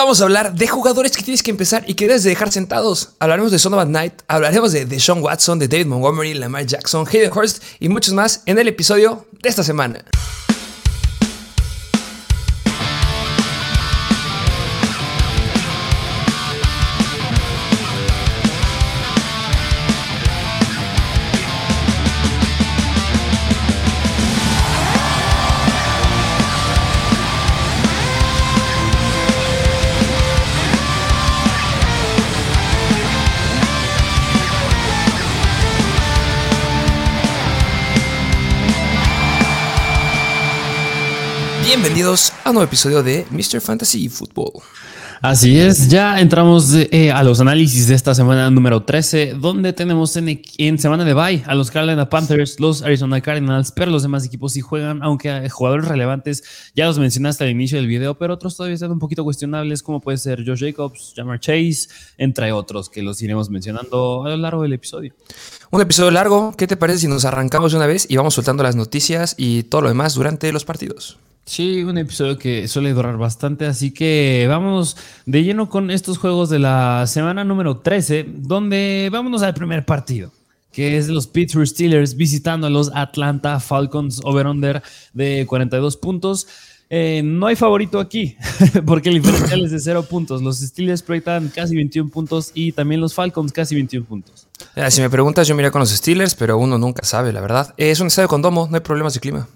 vamos a hablar de jugadores que tienes que empezar y que debes de dejar sentados. Hablaremos de Son Knight, hablaremos de, de Sean Watson, de David Montgomery, Lamar Jackson, Hayden Hurst y muchos más en el episodio de esta semana. Bienvenidos a un nuevo episodio de Mr. Fantasy Football. Así es, ya entramos eh, a los análisis de esta semana número 13, donde tenemos en, semana de bye a los Carolina Panthers, los Arizona Cardinals, pero los demás equipos sí juegan, aunque jugadores relevantes ya los mencionaste al inicio del video, pero otros todavía están un poquito cuestionables, como puede ser Josh Jacobs, Jamar Chase, entre otros, que los iremos mencionando a lo largo del episodio. Un episodio largo, ¿qué te parece si nos arrancamos de una vez y vamos soltando las noticias y todo lo demás durante los partidos? Sí, un episodio que suele durar bastante, así que vamos de lleno con estos juegos de la semana número 13, donde vámonos al primer partido, que es los Pittsburgh Steelers visitando a los Atlanta Falcons over-under de 42 puntos. Eh, no hay favorito aquí, porque el diferencial es de 0 puntos. Los Steelers proyectan casi 21 puntos y también los Falcons casi 21 puntos. Si me preguntas, yo miré con los Steelers, pero uno nunca sabe, la verdad. Es un estadio con domo, no hay problemas de clima.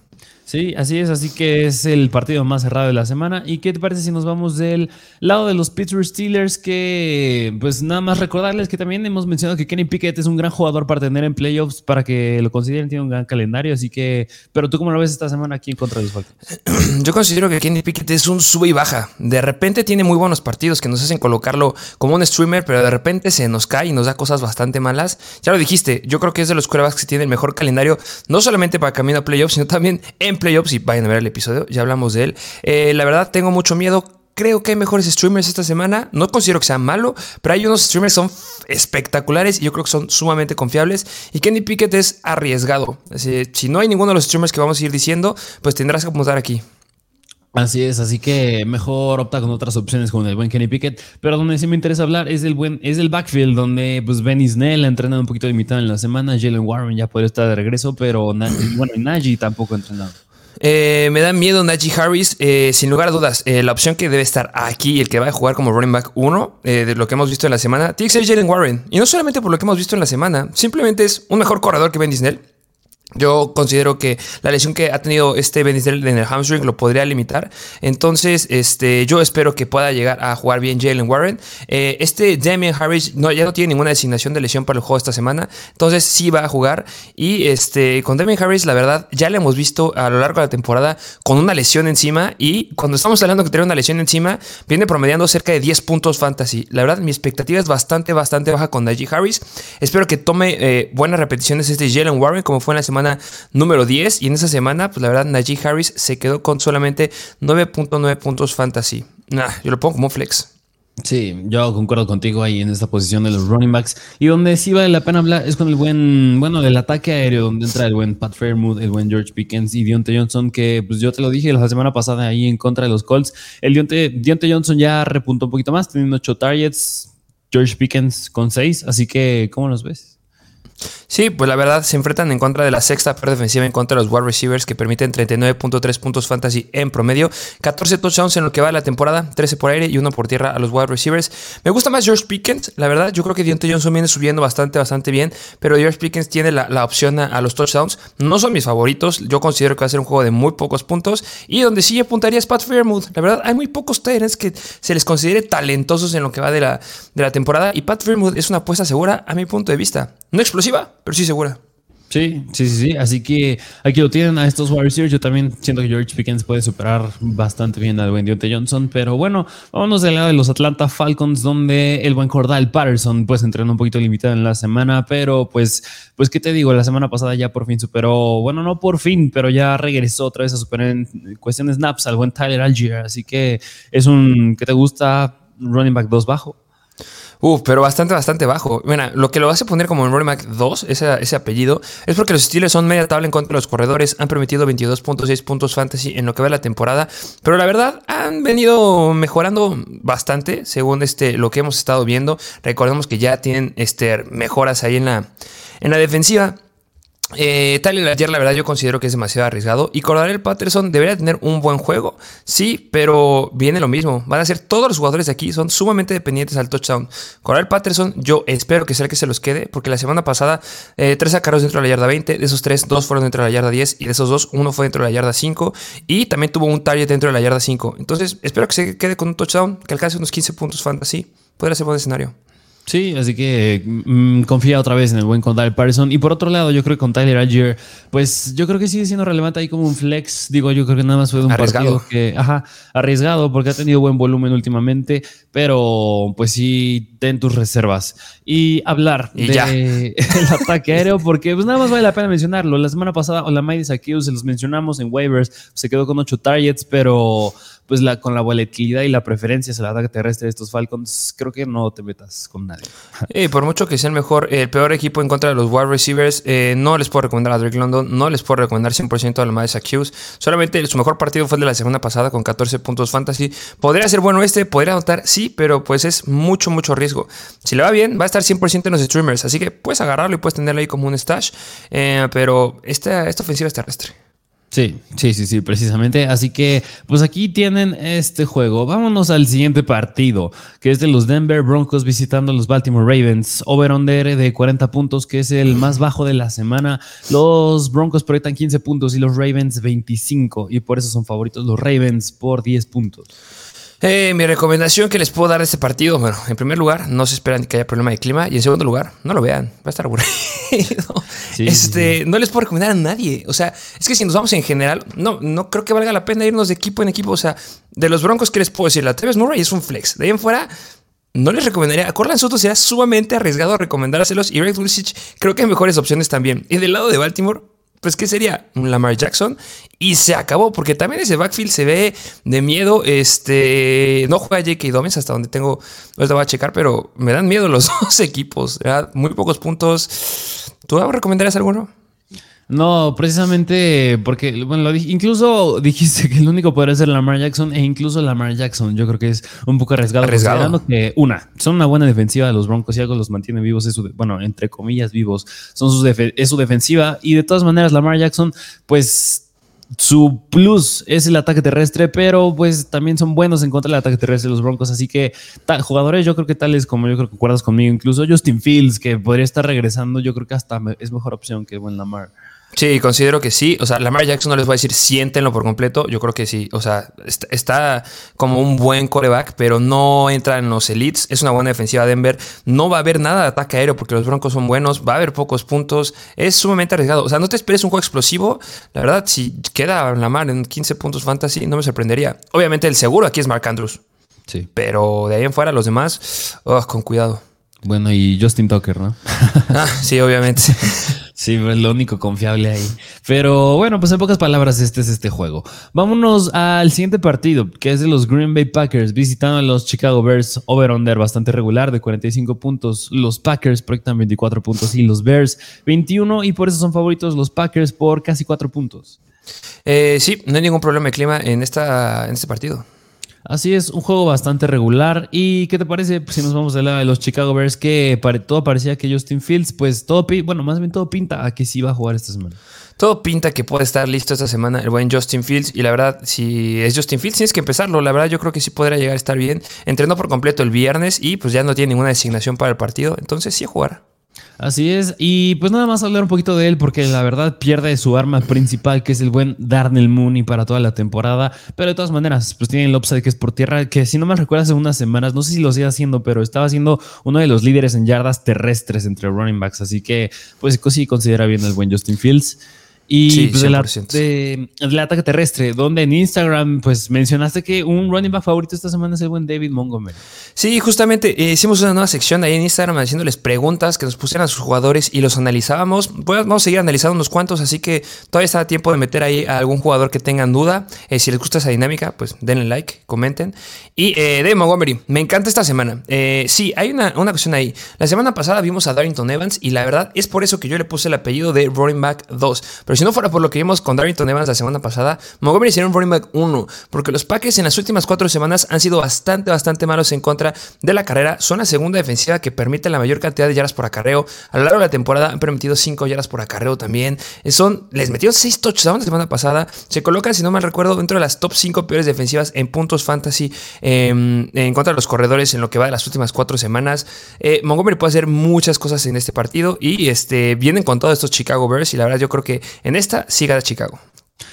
Sí, así es, así que es el partido más cerrado de la semana. ¿Y qué te parece si nos vamos del lado de los Pittsburgh Steelers? Que pues nada más recordarles que también hemos mencionado que Kenny Pickett es un gran jugador para tener en playoffs, para que lo consideren, tiene un gran calendario, así que, pero tú cómo lo ves esta semana aquí en contra de los Falcons? Yo considero que Kenny Pickett es un sube y baja. De repente tiene muy buenos partidos que nos hacen colocarlo como un streamer, pero de repente se nos cae y nos da cosas bastante malas. Ya lo dijiste, yo creo que es de los quarterbacks que tiene el mejor calendario, no solamente para camino a playoffs, sino también en playoffs y vayan a ver el episodio, ya hablamos de él. Eh, la verdad, tengo mucho miedo. Creo que hay mejores streamers esta semana. No considero que sea malo, pero hay unos streamers que son espectaculares y yo creo que son sumamente confiables. Y Kenny Pickett es arriesgado. Si no hay ninguno de los streamers que vamos a ir diciendo, pues tendrás que apuntar aquí. Así es, así que mejor opta con otras opciones como el buen Kenny Pickett. Pero donde sí me interesa hablar es el buen, es el backfield, donde pues Benny Snell ha un poquito limitado en la semana. Jalen Warren ya puede estar de regreso, pero bueno, Najee tampoco ha entrenado. Eh, me da miedo Najee Harris, eh, sin lugar a dudas. Eh, la opción que debe estar aquí, el que va a jugar como running back 1, de lo que hemos visto en la semana, tiene que ser Jalen Warren. Y no solamente por lo que hemos visto en la semana, simplemente es un mejor corredor que Ben Snell. Yo considero que la lesión que ha tenido este Benizel en el hamstring lo podría limitar. Entonces, este, yo espero que pueda llegar a jugar bien Jalen Warren. Eh, este Damian Harris no, ya no tiene ninguna designación de lesión para el juego esta semana. Entonces, sí va a jugar. Y este, con Damian Harris, la verdad, ya le hemos visto a lo largo de la temporada con una lesión encima. Y cuando estamos hablando que tiene una lesión encima, viene promediando cerca de 10 puntos fantasy. La verdad, mi expectativa es bastante, bastante baja con Najee Harris. Espero que tome eh, buenas repeticiones este Jalen Warren, como fue en la semana número 10 y en esa semana, pues la verdad, Najee Harris se quedó con solamente 9.9 puntos fantasy. Nah, yo lo pongo como flex. Sí, yo concuerdo contigo ahí en esta posición de los running backs. Y donde sí vale la pena hablar es con el buen, bueno, del ataque aéreo, donde entra el buen Pat Fairmouth, el buen George Pickens y Dionte Johnson, que pues yo te lo dije la semana pasada ahí en contra de los Colts. El Dionte, Dionte Johnson ya repuntó un poquito más, teniendo 8 targets, George Pickens con 6. Así que, ¿cómo los ves? Sí, pues la verdad se enfrentan en contra de la sexta peor defensiva en contra de los wide receivers que permiten 39.3 puntos fantasy en promedio, 14 touchdowns en lo que va de la temporada, 13 por aire y 1 por tierra a los wide receivers. Me gusta más George Pickens, la verdad, yo creo que Deontay Johnson viene subiendo bastante, bastante bien, pero George Pickens tiene la, opción a, los touchdowns. No son mis favoritos, yo considero que va a ser un juego de muy pocos puntos y donde sí apuntaría es Pat Fairmouth. La verdad, hay muy pocos Tyrants que se les considere talentosos en lo que va de la, de la temporada y Pat Fairmouth es una apuesta segura a mi punto de vista. No explosiva, pero sí segura. Sí, sí, sí, sí. Así que aquí lo tienen a estos wide receivers. Yo también siento que George Pickens puede superar bastante bien al buen Dionte Johnson. Pero bueno, vámonos del lado de los Atlanta Falcons, donde el buen Cordal Patterson pues entrenó un poquito limitado en la semana. Pero pues, pues, ¿qué te digo? La semana pasada ya por fin superó, bueno, no por fin, pero ya regresó otra vez a superar en cuestión de snaps al buen Tyler Algier. Así que es un, ¿qué te gusta? Running back 2 bajo. Uf, pero bastante, bastante bajo. Mira, lo que lo hace poner como en running back 2, ese, apellido, es porque los Steelers son media tabla en contra de los corredores. Han permitido 22.6 puntos fantasy en lo que va la temporada. Pero la verdad, han venido mejorando bastante según este, lo que hemos estado viendo. Recordemos que ya tienen este, mejoras ahí en la, en la defensiva. Eh, Tyler ayer la verdad yo considero que es demasiado arriesgado y Cordarel Patterson debería tener un buen juego, sí, pero viene lo mismo, van a ser todos los jugadores de aquí son sumamente dependientes al touchdown. Cordarel Patterson yo espero que sea el que se los quede porque la semana pasada eh, tres sacaron dentro de la yarda 20, de esos tres dos fueron dentro de la yarda 10 y de esos dos uno fue dentro de la yarda 5 y también tuvo un target dentro de la yarda 5. Entonces espero que se quede con un touchdown que alcance unos 15 puntos fantasy, podría ser buen escenario. Sí, así que mm, confía otra vez en el buen Condal Patterson. Y por otro lado, yo creo que con Tyler Algier, pues yo creo que sigue siendo relevante ahí como un flex. Digo, yo creo que nada más fue de un arriesgado. partido que, ajá, arriesgado porque ha tenido buen volumen últimamente, pero pues sí, ten tus reservas. Y hablar del de ataque aéreo, porque pues nada más vale la pena mencionarlo. La semana pasada, Olamide Sakius se los mencionamos en waivers, se quedó con ocho targets, pero pues la, con la volatilidad y la preferencia hacia el ataque terrestre de estos Falcons, creo que no te metas con nadie. Y por mucho que sea el mejor, el peor equipo en contra de los wide receivers, eh, no les puedo recomendar a Drake London, no les puedo recomendar 100% a la Madison Hughes. Solamente su mejor partido fue el de la semana pasada con 14 puntos fantasy. Podría ser bueno este, podría anotar, sí, pero pues es mucho, mucho riesgo. Si le va bien, va a estar 100% en los streamers, así que puedes agarrarlo y puedes tenerlo ahí como un stash. Eh, pero esta, esta ofensiva es terrestre. Sí, sí, sí, sí, precisamente. Así que, pues aquí tienen este juego. Vámonos al siguiente partido, que es de los Denver Broncos visitando a los Baltimore Ravens. Over-under de 40 puntos, que es el más bajo de la semana. Los Broncos proyectan 15 puntos y los Ravens 25. Y por eso son favoritos los Ravens por 10 puntos. Eh, mi recomendación que les puedo dar de este partido, bueno, en primer lugar, no se esperan que haya problema de clima y en segundo lugar, no lo vean, va a estar aburrido. este, No les puedo recomendar a nadie. O sea, es que si nos vamos en general, no, no creo que valga la pena irnos de equipo en equipo. O sea, de los Broncos, ¿qué les puedo decir? La Travis Murray es un flex. De ahí en fuera, no les recomendaría. A Corland Soto será sumamente arriesgado recomendárselos y Ray Dulcich creo que hay mejores opciones también. Y del lado de Baltimore, pues ¿qué sería? Lamar Jackson y se acabó, porque también ese backfield se ve de miedo. Este, no juega J.K. Dobbins hasta donde tengo, lo voy a checar, pero me dan miedo los dos equipos, muy pocos puntos. ¿Tú recomendarías alguno? No, precisamente porque, bueno, incluso dijiste que el único podría ser Lamar Jackson e incluso Lamar Jackson yo creo que es un poco arriesgado. Arriesgado. que, una, son una buena defensiva de los Broncos y algo los mantiene vivos, es su, bueno, entre comillas vivos, son sus es su defensiva y de todas maneras Lamar Jackson, pues su plus es el ataque terrestre, pero pues también son buenos en contra del ataque terrestre de los Broncos. Así que jugadores, yo creo que tales como yo creo que acuerdas conmigo, incluso Justin Fields, que podría estar regresando, yo creo que hasta es mejor opción que buen Lamar. Sí, considero que sí. O sea, Lamar Jackson no les voy a decir siéntenlo por completo. Yo creo que sí. O sea, está, como un buen coreback, pero no entra en los elites. Es una buena defensiva Denver. No va a haber nada de ataque aéreo porque los Broncos son buenos. Va a haber pocos puntos. Es sumamente arriesgado. O sea, no te esperes un juego explosivo. La verdad, si queda Lamar en 15 puntos fantasy, no me sorprendería. Obviamente, el seguro aquí es Mark Andrews. Sí. Pero de ahí en fuera, los demás, oh, con cuidado. Bueno, y Justin Tucker, ¿no? ah, sí, obviamente. Sí, es lo único confiable ahí. Pero bueno, pues en pocas palabras, este es este juego. Vámonos al siguiente partido, que es de los Green Bay Packers, visitando a los Chicago Bears, over-under bastante regular de 45 puntos. Los Packers proyectan 24 puntos y los Bears 21, y por eso son favoritos los Packers por casi 4 puntos. Eh, sí, no hay ningún problema de clima en, esta, en este partido. Así es, un juego bastante regular. ¿Y qué te parece si nos vamos del lado de los Chicago Bears? Que todo parecía que Justin Fields, pues todo, bueno, más bien todo pinta a que sí va a jugar esta semana. Todo pinta que puede estar listo esta semana el buen Justin Fields. Y la verdad, si es Justin Fields, tienes que empezarlo. La verdad, yo creo que sí podrá llegar a estar bien. Entrenó por completo el viernes y pues ya no tiene ninguna designación para el partido. Entonces sí a jugar. Así es, y pues nada más hablar un poquito de él porque la verdad pierde su arma principal que es el buen Darnell Mooney para toda la temporada, pero de todas maneras pues tiene el upside que es por tierra que si no me recuerdas hace unas semanas, no sé si lo sigue haciendo, pero estaba siendo uno de los líderes en yardas terrestres entre running backs, así que pues sí considera bien el buen Justin Fields. Y pues, del, ataque terrestre, donde en Instagram pues mencionaste que un running back favorito esta semana es el buen David Montgomery. Sí, justamente eh, hicimos una nueva sección ahí en Instagram haciéndoles preguntas que nos pusieran a sus jugadores y los analizábamos. vamos a seguir analizando unos cuantos, así que todavía está a tiempo de meter ahí a algún jugador que tengan duda. Eh, si les gusta esa dinámica, pues denle like, comenten. Y eh, Dave Montgomery, me encanta esta semana. Eh, sí, hay una, una cuestión ahí. La semana pasada vimos a Darrington Evans y la verdad es por eso que yo le puse el apellido de running back 2. Pero si no fuera por lo que vimos con Darrington Evans la semana pasada, Montgomery sería un running back 1, porque los Packers en las últimas cuatro semanas han sido bastante, bastante malos en contra de la carrera. Son la segunda defensiva que permite la mayor cantidad de yardas por acarreo. A lo largo de la temporada han permitido 5 yardas por acarreo también. Son, les metió 6 touchdowns la semana pasada. Se colocan, si no mal recuerdo, dentro de las top 5 peores defensivas en puntos fantasy em, en contra de los corredores en lo que va de las últimas 4 semanas. Eh, Montgomery puede hacer muchas cosas en este partido y este, vienen con todos estos Chicago Bears y la verdad yo creo que en esta siga de Chicago.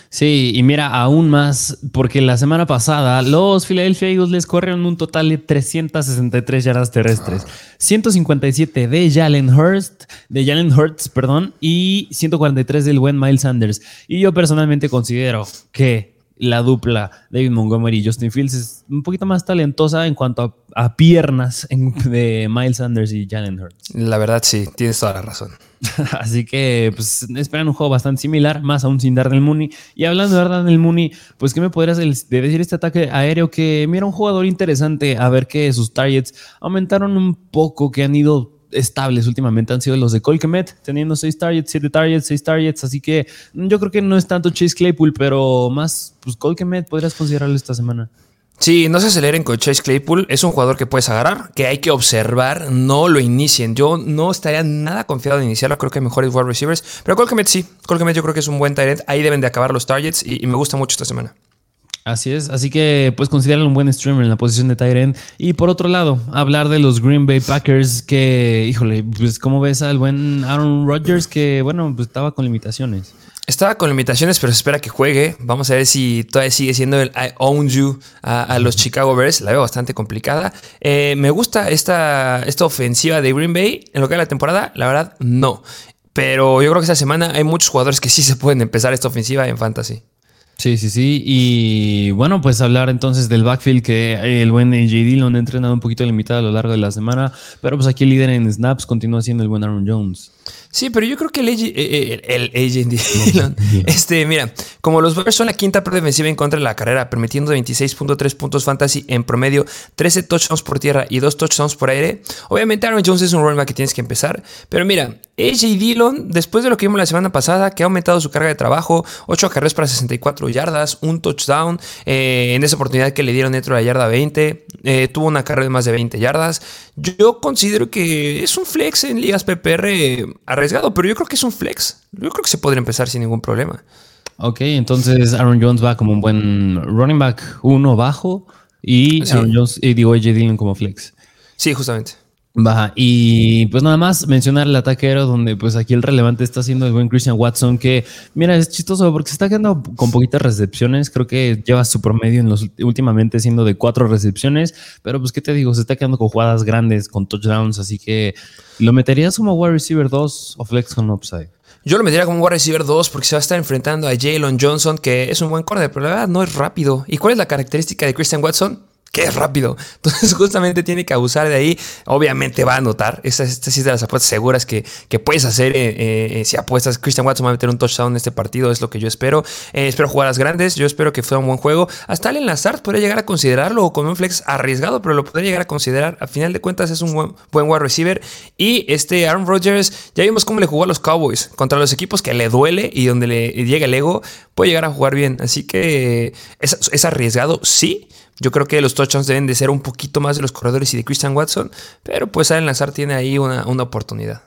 Sí, y mira, aún más, porque la semana pasada los Philadelphia Eagles les corrieron un total de 363 yardas terrestres, 157 de Jalen Hurst, de Jalen Hurts, perdón, y 143 del buen Miles Sanders. Y yo personalmente considero que la dupla David Montgomery y Justin Fields es un poquito más talentosa en cuanto a, piernas de Miles Sanders y Jalen Hurts. La verdad, sí, tienes toda la razón. Así que pues esperan un juego bastante similar, más aún sin Darnell Mooney. Y hablando de Darnell Mooney, pues ¿qué me podrías decir este ataque aéreo que mira un jugador interesante a ver que sus targets aumentaron un poco, que han ido estables últimamente han sido los de Colquemet, teniendo 6 targets, 7 targets, 6 targets, así que yo creo que no es tanto Chase Claypool, pero más pues Colquemet podrías considerarlo esta semana. Sí, no se aceleren con Chase Claypool. Es un jugador que puedes agarrar, que hay que observar. No lo inicien. Yo no estaría nada confiado de iniciarlo. Creo que mejores wide receivers. Pero Colquemet sí. Colquemet yo creo que es un buen talent. Ahí deben de acabar los targets y, me gusta mucho esta semana. Así es, así que pues considerar un buen streamer en la posición de Tyrant. Y por otro lado, hablar de los Green Bay Packers que, híjole, pues como ves al buen Aaron Rodgers que, bueno, pues estaba con limitaciones. Estaba con limitaciones, pero se espera que juegue. Vamos a ver si todavía sigue siendo el I own you a, los Chicago Bears. La veo bastante complicada. Eh, me gusta esta, esta ofensiva de Green Bay en lo que es la temporada. La verdad, no. Pero yo creo que esta semana hay muchos jugadores que sí se pueden empezar esta ofensiva en fantasy. Sí, sí, sí. Y bueno, pues hablar entonces del backfield que el buen AJ Dillon ha entrenado un poquito limitado a lo largo de la semana, pero pues aquí el líder en snaps continúa siendo el buen Aaron Jones. Sí, pero yo creo que el AJ, eh, el, Dillon, este, mira, como los Bears son la quinta defensiva en contra de la carrera, permitiendo 26.3 puntos fantasy en promedio, 13 touchdowns por tierra y 2 touchdowns por aire, obviamente Aaron Jones es un running que tienes que empezar, pero mira, AJ Dillon, después de lo que vimos la semana pasada, que ha aumentado su carga de trabajo, 8 carreras para 64 yardas, un touchdown, eh, en esa oportunidad que le dieron dentro de la yarda 20, eh, tuvo una carrera de más de 20 yardas, yo considero que es un flex en ligas PPR arriesgado, pero yo creo que es un flex. Yo creo que se podría empezar sin ningún problema. Ok, entonces Aaron Jones va como un buen running back uno bajo y Aaron Jones y digo AJ Dillon como flex. Sí, justamente. Baja. Y pues nada más mencionar el ataquero, donde pues aquí el relevante está siendo el buen Christian Watson, que mira, es chistoso porque se está quedando con poquitas recepciones. Creo que lleva su promedio en los últimamente siendo de cuatro recepciones, pero pues qué te digo, se está quedando con jugadas grandes, con touchdowns, así que lo meterías como wide receiver 2 o flex con upside. Yo lo metería como wide receiver 2 porque se va a estar enfrentando a Jalen Johnson, que es un buen corner, pero la verdad no es rápido. ¿Y cuál es la característica de Christian Watson? Que es rápido. Entonces, justamente tiene que abusar de ahí. Obviamente va a anotar. Esta, esta es de las apuestas seguras que, que puedes hacer eh, eh, si apuestas. Christian Watson va a meter un touchdown en este partido, es lo que yo espero. Eh, espero jugadas grandes. Yo espero que fuera un buen juego. Hasta Allen Lazard podría llegar a considerarlo con un flex arriesgado, pero lo podría llegar a considerar. A final de cuentas, es un buen, buen wide receiver. Y este Aaron Rodgers, ya vimos cómo le jugó a los Cowboys contra los equipos que le duele y donde le llega el ego, puede llegar a jugar bien. Así que es arriesgado, sí yo creo que los touchdowns deben de ser un poquito más de los corredores y de Christian Watson, pero pues Allen Lazar tiene ahí una, oportunidad.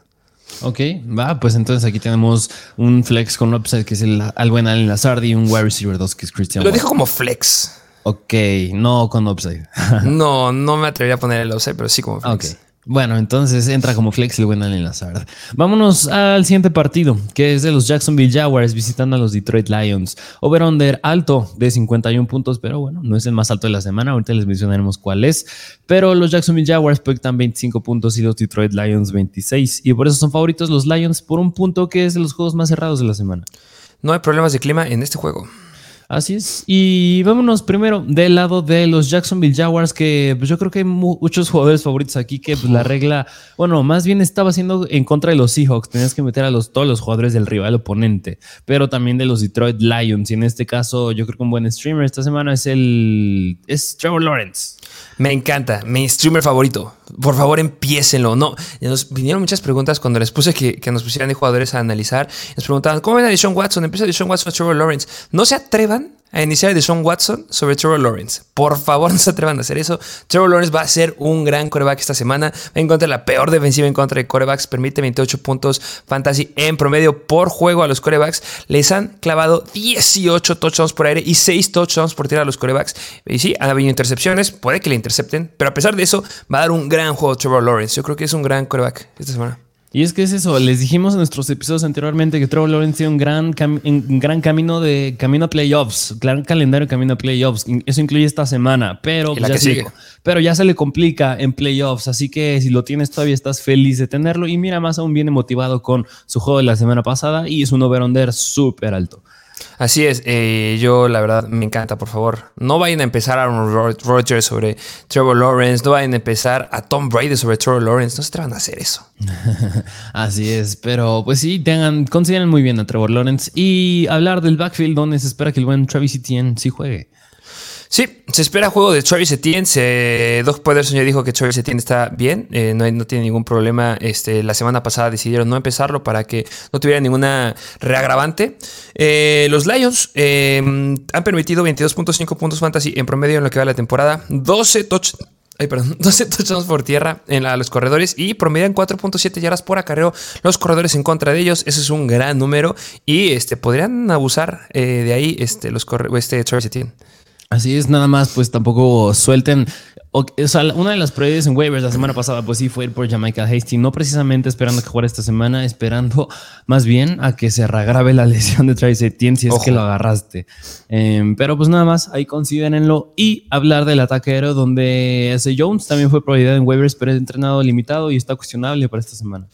Ok, va, pues entonces aquí tenemos un flex con upside que es el, al buen Allen Lazard y un wide receiver 2 que es Christian Lo dijo como flex. Ok, no con upside. no, no me atrevería a poner el upside, pero sí como flex. Bueno, entonces entra como flex el buen Allen Lazard. Vámonos al siguiente partido, que es de los Jacksonville Jaguars visitando a los Detroit Lions. Over-under alto de 51 puntos, pero bueno, no es el más alto de la semana. Ahorita les mencionaremos cuál es. Pero los Jacksonville Jaguars proyectan 25 puntos y los Detroit Lions 26. Y por eso son favoritos los Lions por un punto que es de los juegos más cerrados de la semana. No hay problemas de clima en este juego. Así es. Y vámonos primero del lado de los Jacksonville Jaguars, que pues, yo creo que hay muchos jugadores favoritos aquí que pues, la regla, bueno, más bien estaba haciendo en contra de los Seahawks. Tenías que meter a los, todos los jugadores del rival oponente, pero también de los Detroit Lions. Y en este caso, yo creo que un buen streamer esta semana es el es Trevor Lawrence. Me encanta, mi streamer favorito. Por favor, empiecenlo. No, nos vinieron muchas preguntas cuando les puse que, nos pusieran de jugadores a analizar. Nos preguntaban, ¿cómo ven a Deshaun Watson? Empieza Deshaun Watson o Trevor Lawrence. No se atrevan a iniciar de Sean Watson sobre Trevor Lawrence. Por favor, no se atrevan a hacer eso. Trevor Lawrence va a ser un gran coreback esta semana. Va en contra de la peor defensiva en contra de corebacks. Permite 28 puntos fantasy en promedio por juego a los corebacks. Les han clavado 18 touchdowns por aire y 6 touchdowns por tierra a los corebacks. Y sí, han habido intercepciones. Puede que le intercepten. Pero a pesar de eso, va a dar un gran juego Trevor Lawrence. Yo creo que es un gran coreback esta semana. Y es que es eso, les dijimos en nuestros episodios anteriormente que Trevor Lawrence tiene un gran, un gran camino de camino a playoffs, gran calendario de camino a playoffs. Eso incluye esta semana, pero, ya se, pero ya se le complica en playoffs. Así que si lo tienes todavía estás feliz de tenerlo. Y mira, más aún viene motivado con su juego de la semana pasada y es un over-under súper alto. Así es, eh, yo la verdad me encanta, por favor. No vayan a empezar a Aaron Rodgers sobre Trevor Lawrence, no vayan a empezar a Tom Brady sobre Trevor Lawrence, no se atrevan a hacer eso. Así es, pero pues sí, tengan, consideren muy bien a Trevor Lawrence y hablar del backfield donde se espera que el buen Travis Etienne sí juegue. Sí, se espera juego de Travis Etienne. Doug Pederson ya dijo que Travis Etienne está bien, eh, no, tiene ningún problema. Este, la semana pasada decidieron no empezarlo para que no tuviera ninguna reagravante. Eh, los Lions em, han permitido 22.5 puntos fantasy en promedio en lo que va la temporada, 12 touch, Ay, perdón, 12 touchdowns por tierra en los corredores y promedian 4.7 yardas por acarreo los corredores en contra de ellos. Ese es un gran número y este, podrían abusar eh, de ahí este, los este, Travis. Así es, nada más, pues tampoco suelten. O, sea, una de las prioridades en waivers la semana pasada, pues sí, fue ir por Jamaica Hasty, no precisamente esperando que jugara esta semana, esperando más bien a que se reagrave la lesión de Travis Etienne si es que lo agarraste. Em, pero pues nada más, ahí considérenlo y hablar del ataque aéreo, donde ese Jones también fue prioridad en waivers, pero es entrenado limitado y está cuestionable para esta semana.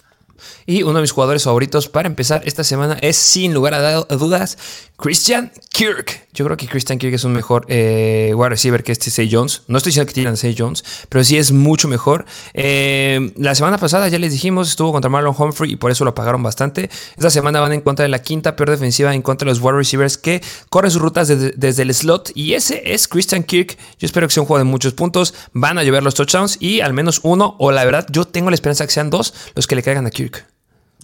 Y uno de mis jugadores favoritos para empezar esta semana es, sin lugar a dudas, Christian Kirk. Yo creo que Christian Kirk es un mejor eh, wide receiver que este Say Jones. No estoy diciendo que tiran Say Jones, pero sí es mucho mejor. Eh, la semana pasada ya les dijimos, estuvo contra Marlon Humphrey y por eso lo pagaron bastante. Esta semana van en contra de la quinta peor defensiva en contra de los wide receivers que corren sus rutas desde, el slot. Y ese es Christian Kirk. Yo espero que sea un juego de muchos puntos. Van a llover los touchdowns y al menos uno, o la verdad, yo tengo la esperanza que sean dos los que le caigan a Kirk.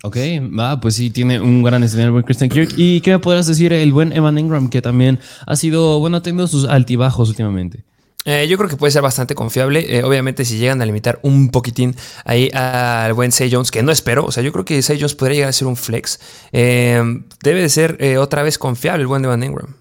Ok, va, pues sí, tiene un gran escenario el buen Christian Kirk. ¿Y qué me podrás decir el buen Evan Ingram, que también ha sido, bueno, ha tenido sus altibajos últimamente? Eh, yo creo que puede ser bastante confiable. Eh, obviamente, si llegan a limitar un poquitín ahí al buen Say Jones, que no espero. O sea, yo creo que Say Jones podría llegar a ser un flex. Eh, debe de ser otra vez confiable el buen Evan Ingram.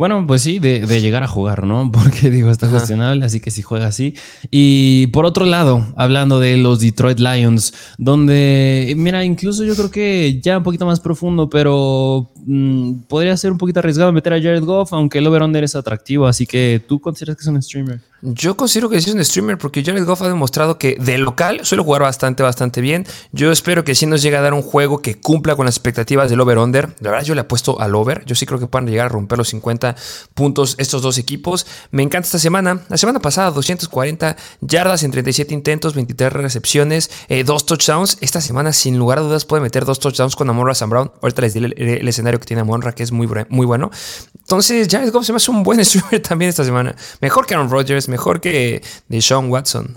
Bueno, pues sí, de, llegar a jugar, ¿no? Porque digo, está cuestionable, así que si juega así. Y por otro lado, hablando de los Detroit Lions, donde, mira, incluso yo creo que ya un poquito más profundo, pero mm, podría ser un poquito arriesgado meter a Jared Goff, aunque el over-under es atractivo, así que tú consideras que es un streamer. Yo considero que sí es un streamer porque Jared Goff ha demostrado que de local suele jugar bastante, bastante bien. Yo espero que sí nos llegue a dar un juego que cumpla con las expectativas del over-under. La verdad, yo le apuesto al over. Yo sí creo que puedan llegar a romper los 50 puntos estos dos equipos. Me encanta esta semana. La semana pasada, 240 yardas en 37 intentos, 23 recepciones, eh, dos touchdowns. Esta semana, sin lugar a dudas, puede meter dos touchdowns con Amorra Sam Brown. Ahorita les diré el, escenario que tiene Amorra, que es muy, muy bueno. Entonces, Jared Goff se me hace un buen streamer también esta semana. Mejor que Aaron Rodgers mejor que de Sean Watson.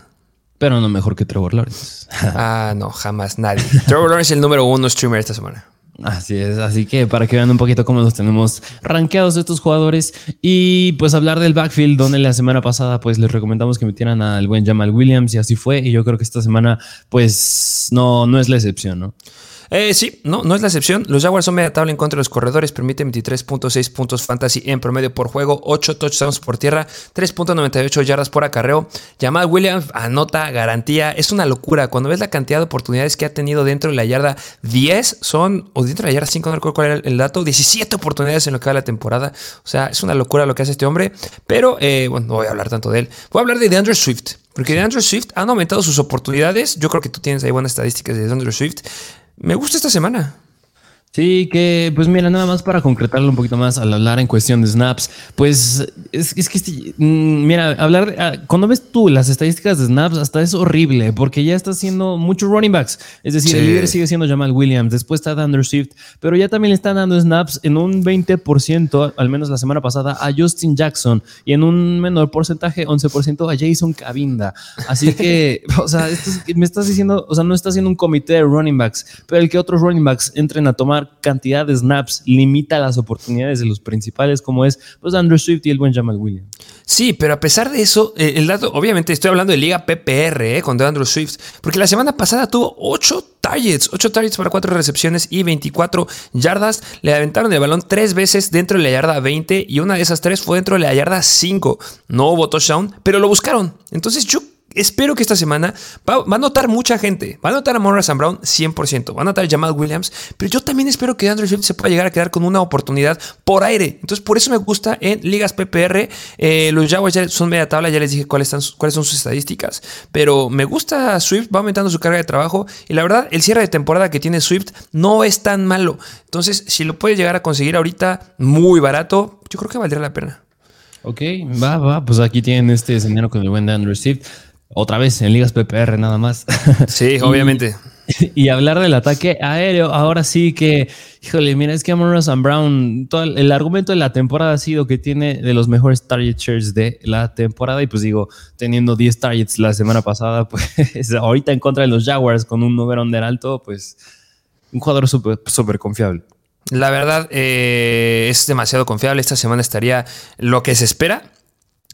Pero no mejor que Trevor Lawrence. ah, no, jamás nadie. Trevor Lawrence es el número uno streamer esta semana. Así es, así que para que vean un poquito cómo los tenemos rankeados estos jugadores y pues hablar del backfield donde la semana pasada pues les recomendamos que metieran al buen Jamal Williams y así fue y yo creo que esta semana pues no, no es la excepción, ¿no? Eh, sí, no, no es la excepción. Los Jaguars son media tabla en contra de los corredores, permiten 23.6 puntos fantasy en promedio por juego, 8 touchdowns por tierra, 3.98 yardas por acarreo. Jamal Williams anota garantía. Es una locura. Cuando ves la cantidad de oportunidades que ha tenido dentro de la yarda 10, son, o dentro de la yarda 5, no recuerdo cuál era el dato, 17 oportunidades en lo que va la temporada. O sea, es una locura lo que hace este hombre. Pero, eh, bueno, no voy a hablar tanto de él. Voy a hablar de DeAndre Swift. Porque DeAndre Swift han aumentado sus oportunidades. Yo creo que tú tienes ahí buenas estadísticas de DeAndre Swift. Me gusta esta semana. Sí, que pues mira, nada más para concretarlo un poquito más al hablar en cuestión de snaps, pues es, es que este, mm, mira, hablar de, ah, cuando ves tú las estadísticas de snaps, hasta es horrible porque ya está haciendo muchos running backs. Es decir, el líder sigue siendo Jamal Williams, después está Andrew Swift, pero ya también le están dando snaps en un 20%, al menos la semana pasada, a Justin Jackson y en un menor porcentaje, 11%, a Jason Cabinda. Así que, o sea, me estás diciendo, o sea, no está haciendo un comité de running backs, pero el que otros running backs entren a tomar cantidad de snaps limita las oportunidades de los principales, como es pues Andrew Swift y el buen Jamal Williams. Sí, pero a pesar de eso, eh, el dato, obviamente estoy hablando de Liga PPR eh, con Andrew Swift, porque la semana pasada tuvo 8 targets, 8 targets para 4 recepciones y 24 yardas. Le aventaron el balón 3 veces dentro de la yarda 20 y una de esas 3 fue dentro de la yarda 5. No hubo touchdown, pero lo buscaron. Entonces yo espero que esta semana va, a notar mucha gente. Va a notar a Monra Sam Brown 100%. Va a notar a Jamal Williams. Pero yo también espero que Andrew Swift se pueda llegar a quedar con una oportunidad por aire. Entonces, por eso me gusta en ligas PPR. Eh, los Jaguars ya son media tabla. Ya les dije cuáles, están, cuáles son sus estadísticas. Pero me gusta Swift. Va aumentando su carga de trabajo. Y la verdad, el cierre de temporada que tiene Swift no es tan malo. Entonces, si lo puede llegar a conseguir ahorita muy barato, yo creo que valdría la pena. Ok, va, va. Pues aquí tienen este escenario con el buen Andrew Swift. Otra vez en ligas PPR nada más. Sí, obviamente. Y hablar del ataque aéreo, ahora sí que, híjole, mira, es que Amon Sam Brown, todo el, argumento de la temporada ha sido que tiene de los mejores target shares de la temporada. Y pues digo, teniendo 10 targets la semana pasada, pues ahorita en contra de los Jaguars con un número under alto, pues un jugador súper confiable. La verdad eh, es demasiado confiable. Esta semana estaría lo que se espera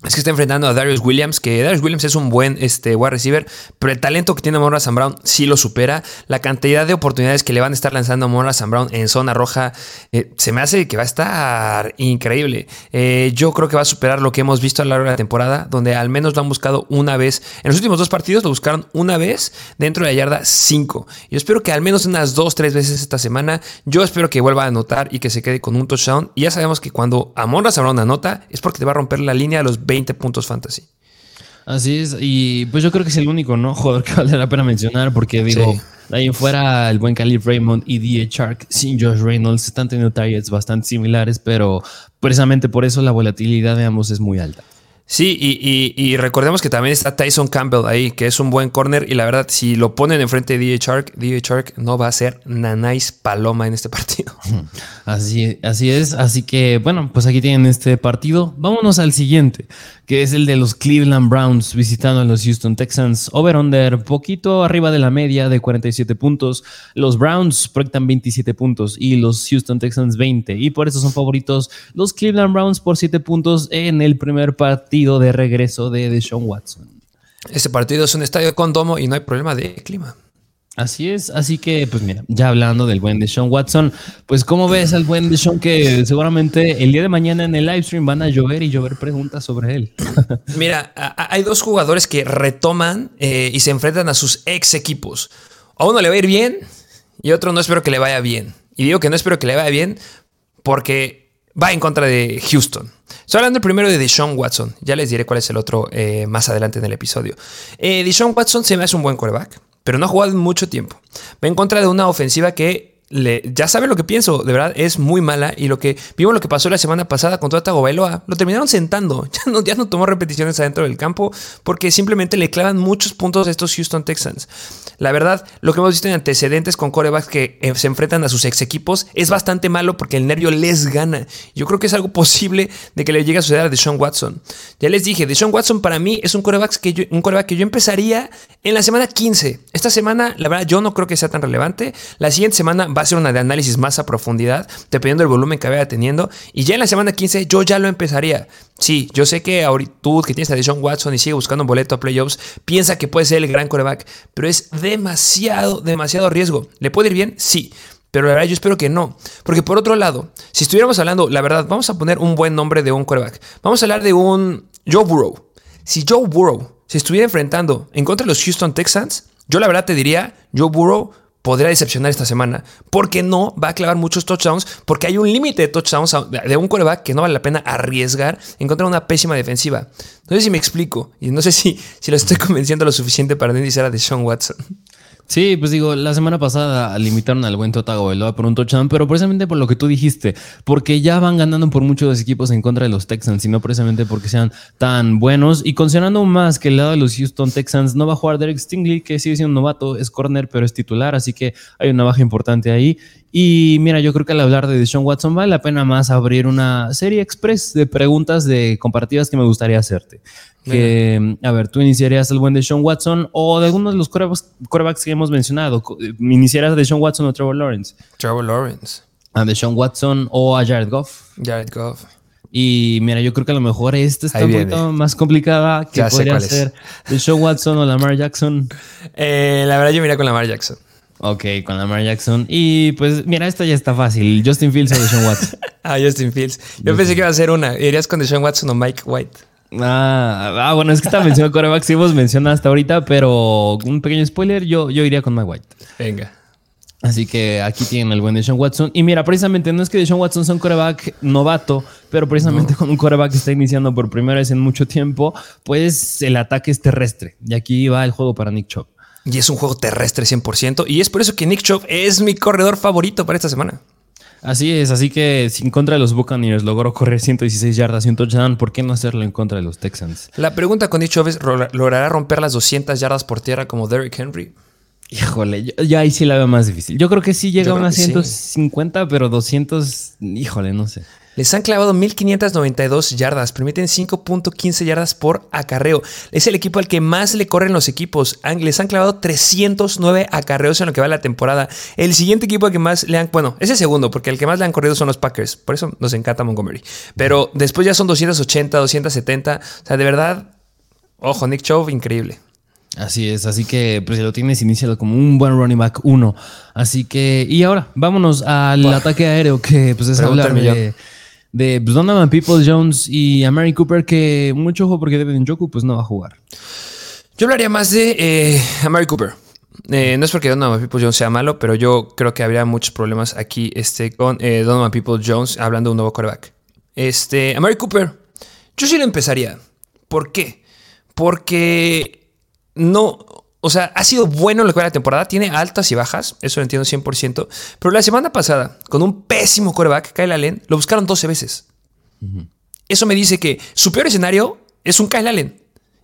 es que está enfrentando a Darius Williams, que Darius Williams es un buen este, wide receiver, pero el talento que tiene Monra Sam Brown sí lo supera. La cantidad de oportunidades que le van a estar lanzando a Monra Sam Brown en zona roja eh, se me hace que va a estar increíble. Eh, yo creo que va a superar lo que hemos visto a lo largo de la temporada, donde al menos lo han buscado una vez. En los últimos dos partidos lo buscaron una vez dentro de la yarda 5. Yo espero que al menos unas dos, tres veces esta semana. Yo espero que vuelva a anotar y que se quede con un touchdown. Y ya sabemos que cuando Monra Sam Brown anota es porque te va a romper la línea a los 20 puntos fantasy. Así es, y pues yo creo que es el único, ¿no? Jugador que vale la pena mencionar, porque digo, ahí en fuera el buen Caleb Raymond y D.A. Shark sin Josh Reynolds están teniendo targets bastante similares, pero precisamente por eso la volatilidad de ambos es muy alta. Sí, y, recordemos que también está Tyson Campbell ahí, que es un buen corner. Y la verdad, si lo ponen enfrente de DJ Shark, DJ Shark no va a ser nanáis paloma en este partido. Así, así es. Así que, bueno, pues aquí tienen este partido. Vámonos al siguiente, que es el de los Cleveland Browns visitando a los Houston Texans. Over-under, poquito arriba de la media de 47 puntos. Los Browns proyectan 27 puntos y los Houston Texans 20. Y por eso son favoritos los Cleveland Browns por 7 puntos en el primer partido de regreso de Deshaun Watson. Este partido es un estadio con domo y no hay problema de clima. Así es, así que pues mira, ya hablando del buen Deshaun Watson, pues cómo ves al buen Deshaun que seguramente el día de mañana en el live stream van a llover y llover preguntas sobre él. Mira, hay dos jugadores que retoman eh, y se enfrentan a sus ex equipos. A uno le va a ir bien y a otro no espero que le vaya bien. Y digo que no espero que le vaya bien porque va en contra de Houston. Estoy hablando primero de Deshaun Watson. Ya les diré cuál es el otro eh, más adelante en el episodio. Eh, Deshaun Watson se me hace un buen quarterback, pero no ha jugado en mucho tiempo. Va en contra de una ofensiva que ya sabe lo que pienso, de verdad es muy mala y lo que vimos lo que pasó la semana pasada con Tua Bailoa, lo terminaron sentando, ya no, ya no tomó repeticiones adentro del campo porque simplemente le clavan muchos puntos a estos Houston Texans. La verdad, lo que hemos visto en antecedentes con corebacks que eh, se enfrentan a sus ex equipos es bastante malo porque el nervio les gana. Yo creo que es algo posible de que le llegue a suceder a Deshaun Watson. Ya les dije, Deshaun Watson para mí es un coreback que yo, un que yo empezaría en la semana 15. Esta semana, la verdad, yo no creo que sea tan relevante. La siguiente semana va a ser de análisis más a profundidad, dependiendo del volumen que vaya teniendo. Y ya en la semana 15 yo ya lo empezaría. Sí, yo sé que ahorita tú que tienes a Deshaun Watson y sigue buscando un boleto a playoffs, piensa que puede ser el gran coreback, pero es demasiado, demasiado riesgo. ¿Le puede ir bien? Sí. Pero la verdad yo espero que no. Porque por otro lado, si estuviéramos hablando, la verdad, vamos a poner un buen nombre de un coreback. Vamos a hablar de un Joe Burrow. Si Joe Burrow se estuviera enfrentando en contra de los Houston Texans, yo la verdad te diría, Joe Burrow podría decepcionar esta semana. Porque no va a clavar muchos touchdowns. Porque hay un límite de touchdowns de un coreback que no vale la pena arriesgar en contra de una pésima defensiva. No sé si me explico. Y no sé si, si lo estoy convenciendo lo suficiente para iniciar a Deshaun Watson. Sí, pues digo, la semana pasada limitaron al buen Tota Tagovailoa por un touchdown, pero precisamente por lo que tú dijiste, porque ya van ganando por muchos equipos en contra de los Texans, y no precisamente porque sean tan buenos. Y considerando más que el lado de los Houston Texans no va a jugar Derek Stingley, que sigue siendo un novato, es corner, pero es titular, así que hay una baja importante ahí. Y mira, yo creo que al hablar de Deshaun Watson vale la pena más abrir una serie express de preguntas de comparativas que me gustaría hacerte. Que, a ver, tú iniciarías el buen de Sean Watson o de algunos de los quarterbacks que hemos mencionado. ¿Iniciarías de Sean Watson o Trevor Lawrence? Trevor Lawrence. A de Sean Watson o a Jared Goff. Jared Goff. Y mira, yo creo que a lo mejor esta está un poquito más complicada que podría ser de Sean Watson o Lamar Jackson. Eh, la verdad, yo miraría con Lamar Jackson. Ok, con Lamar Jackson. Y pues, mira, esta ya está fácil. Justin Fields o Deshaun Watson. ah, Justin Fields. Yo pensé que iba a ser una. ¿Irías con Deshaun Watson o Mike White? Ah, ah, bueno, es que esta mención de coreback sí hemos mencionado hasta ahorita, pero un pequeño spoiler, yo, yo iría con Mike White. Venga. Así que aquí tienen el buen Deshaun Watson. Y mira, precisamente no es que Deshaun Watson sea un coreback novato, pero precisamente con un coreback que está iniciando por primera vez en mucho tiempo, pues el ataque es terrestre. Y aquí va el juego para Nick Chubb. Y es un juego terrestre 100%. Y es por eso que Nick Chubb es mi corredor favorito para esta semana. Así es, así que si en contra de los Buccaneers logró correr 116 yardas y un touchdown, ¿por qué no hacerlo en contra de los Texans? La pregunta con dicho es, ¿logrará romper las 200 yardas por tierra como Derrick Henry? Híjole, yo, ahí sí la veo más difícil. Yo creo que sí llega a unas 150, pero 200, híjole, no sé. Les han clavado 1592 yardas, permiten 5.15 yardas por acarreo. Es el equipo al que más le corren los equipos. Les han clavado 309 acarreos en lo que va la temporada. El siguiente equipo al que más le han, bueno, es el segundo, porque el que más le han corrido son los Packers. Por eso nos encanta Montgomery. Pero después ya son 280, 270. O sea, de verdad, ojo, Nick Chubb, increíble. Así es, así que pues lo tienes iniciado como un buen running back 1. Así que, y ahora, vámonos al ataque aéreo, que pues es hablar de, de pues, Donovan People Jones y a Mary Cooper, que mucho ojo porque Devin Joku pues no va a jugar. Yo hablaría más de eh, Mary Cooper. Eh, no es porque Donovan People Jones sea malo, pero yo creo que habría muchos problemas aquí este, con eh, Donovan People Jones hablando de un nuevo quarterback. Este, a Mary Cooper, yo sí lo empezaría. ¿Por qué? Porque no, o sea, ha sido bueno en lo que va la temporada. Tiene altas y bajas, eso lo entiendo 100%. Pero la semana pasada, con un pésimo coreback, Kyle Allen, lo buscaron 12 veces. Eso me dice que su peor escenario es un Kyle Allen.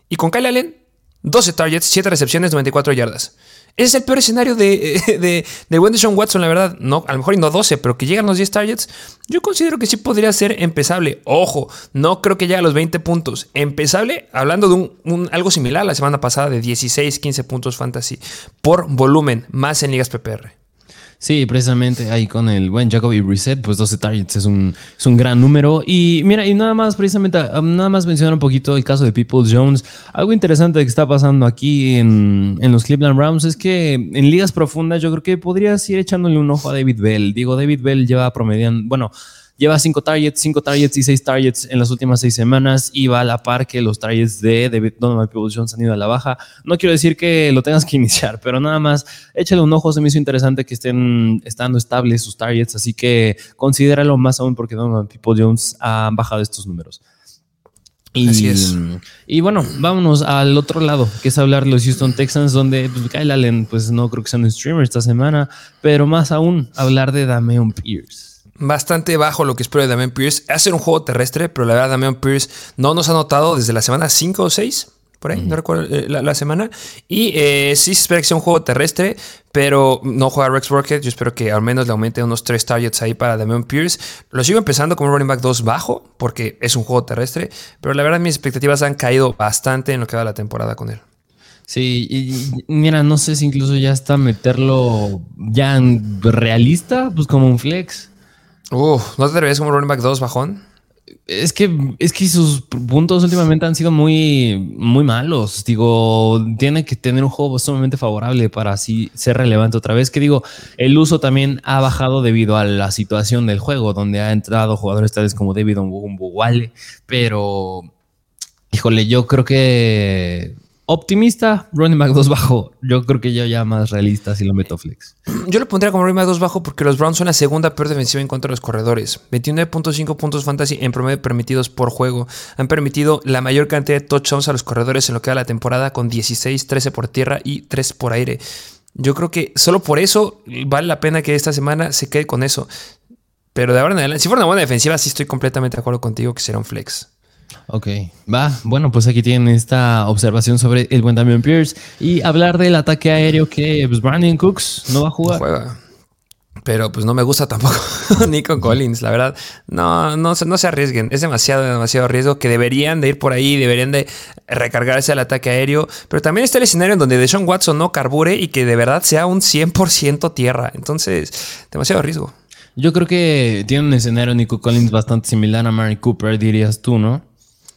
Y con Kyle Allen, 12 targets, 7 recepciones, 94 yardas. Ese es el peor escenario de, de, de Wendy Watson, la verdad. No, a lo mejor y no 12, pero que llegan los 10 targets. Yo considero que sí podría ser empezable. Ojo, no creo que llegue a los 20 puntos. Empezable, hablando de un, algo similar la semana pasada de 16, 15 puntos fantasy por volumen, más en ligas PPR. Sí, precisamente ahí con el buen Jacoby Reset, pues 12 targets es un, es un gran número. Y mira, y nada más, precisamente, um, nada más mencionar un poquito el caso de People Jones. Algo interesante que está pasando aquí en, en los Cleveland Browns es que en ligas profundas yo creo que podrías ir echándole un ojo a David Bell. Digo, David Bell lleva promediando, bueno, Lleva cinco targets, cinco targets y seis targets en las últimas seis semanas y va a la par que los targets de David Donovan People Jones han ido a la baja. No quiero decir que lo tengas que iniciar, pero nada más échale un ojo. Se me hizo interesante que estén estando estables sus targets, así que considéralo más aún porque Donovan People Jones ha bajado estos números. Y, Así es. Y bueno, vámonos al otro lado, que es hablar de los Houston Texans, donde pues, Kyle Allen, pues no creo que sea un streamer esta semana, pero más aún hablar de Dameon Pierce bastante bajo lo que espero de Damian Pierce. Hace un juego terrestre, pero la verdad Damian Pierce no nos ha notado desde la semana 5 o 6, por ahí, no recuerdo eh, la, semana. Y eh, sí se espera que sea un juego terrestre, pero no juega Rex Rocket. Yo espero que al menos le aumente unos 3 targets ahí para Damian Pierce. Lo sigo empezando como running back 2 bajo, porque es un juego terrestre, pero la verdad mis expectativas han caído bastante en lo que va la temporada con él. Sí, y mira, no sé si incluso ya está meterlo ya en realista, pues como un flex. Uf, ¿no te atreves como running back 2 bajón? Es que, es que sus puntos últimamente han sido muy, muy malos. Digo, tiene que tener un juego sumamente favorable para así ser relevante otra vez. Que digo, el uso también ha bajado debido a la situación del juego, donde ha entrado jugadores tales como David Wale. Pero, híjole, yo creo que Optimista, running back 2 bajo. Yo creo que yo ya más realista si lo meto flex. Yo lo pondría como running back 2 bajo porque los Browns son la segunda peor defensiva en contra de los corredores. 29.5 puntos fantasy en promedio permitidos por juego. Han permitido la mayor cantidad de touchdowns a los corredores en lo que va la temporada con 16, 13 por tierra y 3 por aire. Yo creo que solo por eso vale la pena que esta semana se quede con eso. Pero de ahora en adelante, si fuera una buena defensiva, sí estoy completamente de acuerdo contigo que será un flex. Ok, va. Bueno, pues aquí tienen esta observación sobre el buen Damian Pierce y hablar del ataque aéreo que pues, Brandon Cooks no va a jugar. juega. Pero pues no me gusta tampoco Nico Collins, la verdad. No, no, no se arriesguen. Es demasiado, demasiado riesgo que deberían de ir por ahí, deberían de recargarse al ataque aéreo. Pero también está el escenario en donde Deshaun Watson no carbure y que de verdad sea un 100% tierra. Entonces, demasiado riesgo. Yo creo que tiene un escenario Nico Collins bastante similar a Mary Cooper, dirías tú, ¿no?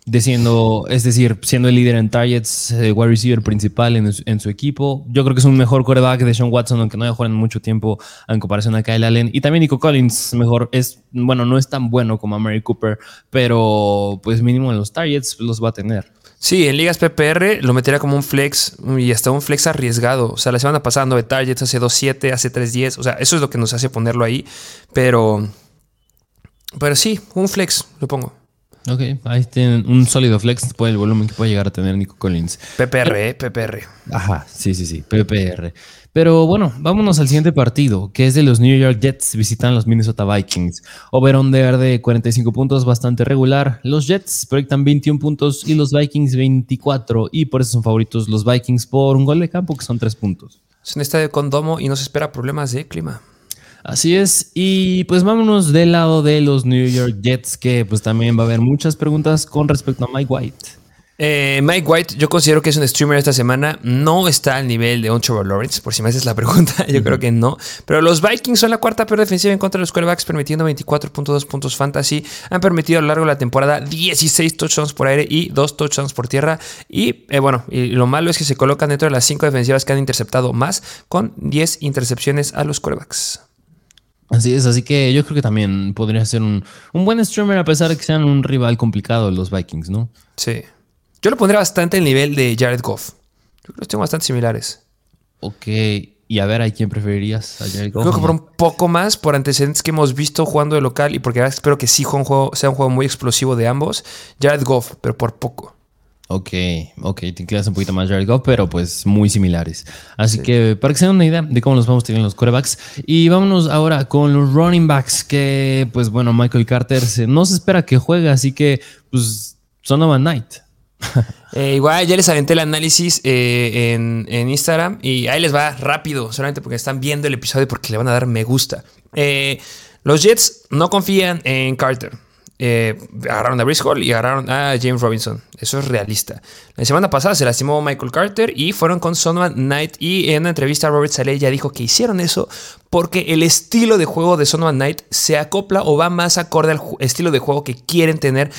De siendo, es decir, siendo el líder en targets, eh, wide receiver principal en, su equipo. Yo creo que es un mejor quarterback de Sean Watson, aunque no haya jugado en mucho tiempo en comparación a Kyle Allen. Y también Nico Collins, mejor, es, bueno, no es tan bueno como a Mary Cooper, pero pues mínimo en los targets los va a tener. Sí, en ligas PPR lo metería como un flex y hasta un flex arriesgado. O sea, la semana pasada de targets, hace 2.7, hace 3.10. O sea, eso es lo que nos hace ponerlo ahí. Pero, pero sí, un flex, lo pongo. Ok, ahí tienen un sólido flex por el volumen que puede llegar a tener Nico Collins. PPR, eh, PPR. Ajá, sí, sí, sí, PPR. Pero bueno, vámonos al siguiente partido, que es de los New York Jets visitan los Minnesota Vikings. Over-under de 45 puntos, bastante regular. Los Jets proyectan 21 puntos y los Vikings 24. Y por eso son favoritos los Vikings por un gol de campo, que son 3 puntos. Es un estadio con domo y no se espera problemas de clima. Así es, y pues vámonos del lado de los New York Jets, que pues también va a haber muchas preguntas con respecto a Mike White. Eh, Mike White, yo considero que es un streamer esta semana. No está al nivel de un Trevor Lawrence, por si me haces la pregunta. Yo creo que no. Pero los Vikings son la cuarta peor defensiva en contra de los quarterbacks, permitiendo 24.2 puntos fantasy. Han permitido a lo largo de la temporada 16 touchdowns por aire y 2 touchdowns por tierra. Y eh, bueno, y lo malo es que se colocan dentro de las 5 defensivas que han interceptado más, con 10 intercepciones a los quarterbacks. Así es, así que yo creo que también podría ser un, buen streamer a pesar de que sean un rival complicado los Vikings, ¿no? Sí. Yo lo pondría bastante en el nivel de Jared Goff. Yo creo que son bastante similares. Ok. Y a ver, ¿a quién preferirías? ¿A Jared Goff? Creo que por un poco más, por antecedentes que hemos visto jugando de local y porque espero que sí sea un juego muy explosivo de ambos. Jared Goff, pero por poco. Ok, ok, te inclinas un poquito más Jared Goff, pero pues muy similares. Así que para que se den una idea de cómo los vamos a tener los quarterbacks. Y vámonos ahora con los running backs, que pues bueno, Michael Carter no se espera que juegue, así que pues Sonovan Knight. Eh, igual ya les aventé el análisis eh, en, Instagram y ahí les va rápido, solamente porque están viendo el episodio porque le van a dar me gusta. Eh, los Jets no confían en Carter eh, agarraron a Brice Hall y agarraron a James Robinson. Eso es realista. La semana pasada se lastimó Michael Carter y fueron con Sonovan Knight. Y en una entrevista, Robert Saleh ya dijo que hicieron eso porque el estilo de juego de Sonovan Knight se acopla o va más acorde al estilo de juego que quieren tener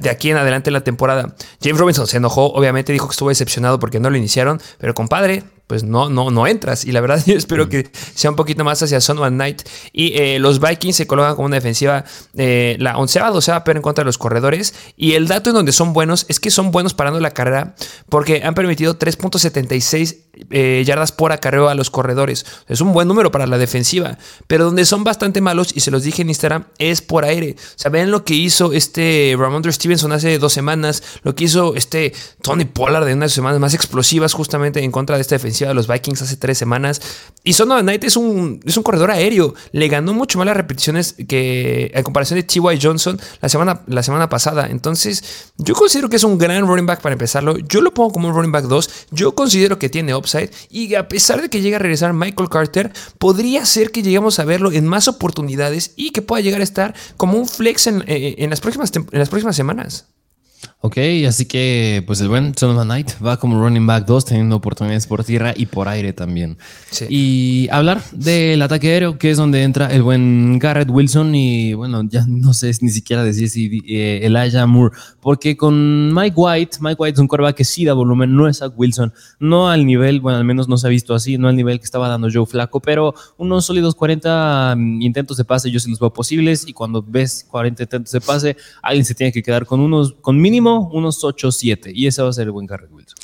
de aquí en adelante en la temporada. James Robinson se enojó, obviamente dijo que estuvo decepcionado porque no lo iniciaron, pero compadre, pues no, no, no entras. Y la verdad yo espero que sea un poquito más hacia Son One Night. Y eh, los Vikings se colocan como una defensiva, eh, la onceava, doceava, pero en contra de los corredores. Y el dato en donde son buenos es que son buenos parando la carrera porque han permitido 3.76 eh, yardas por acarreo a los corredores. Es un buen número para la defensiva, pero donde son bastante malos, y se los dije en Instagram, es por aire. ¿Saben lo que hizo este Ramondre Stevenson hace dos semanas? Lo que hizo este Tony Pollard de unas semanas más explosivas justamente en contra de esta defensiva de los Vikings hace tres semanas. Y Son Knight es un, es un corredor aéreo. Le ganó mucho más las repeticiones que en comparación de T.Y. Johnson la semana, la semana pasada. Entonces, yo considero que es un gran running back para empezarlo. Yo lo pongo como un running back 2. Yo considero que tiene upside. Y a pesar de que llegue a regresar Michael Carter, podría ser que lleguemos a verlo en más oportunidades y que pueda llegar a estar como un flex en, eh, en las, próximas, en las próximas semanas. Ok, así que pues el buen Son of Night va como running back 2 teniendo oportunidades por tierra y por aire también. Y hablar del ataque aéreo, que es donde entra el buen Garrett Wilson y bueno, ya no sé ni siquiera decir si eh, Elijah Moore, porque con Mike White, Mike White es un quarterback que sí da volumen, no es Zach Wilson, no al nivel, bueno, al menos no se ha visto así, no al nivel que estaba dando Joe Flaco, pero unos sólidos 40 mm, intentos de pase yo sí los veo posibles y cuando ves 40 intentos de pase, alguien se tiene que quedar con unos, con mínimo unos 8 7. Y ese va a ser el buen Garrett Wilson.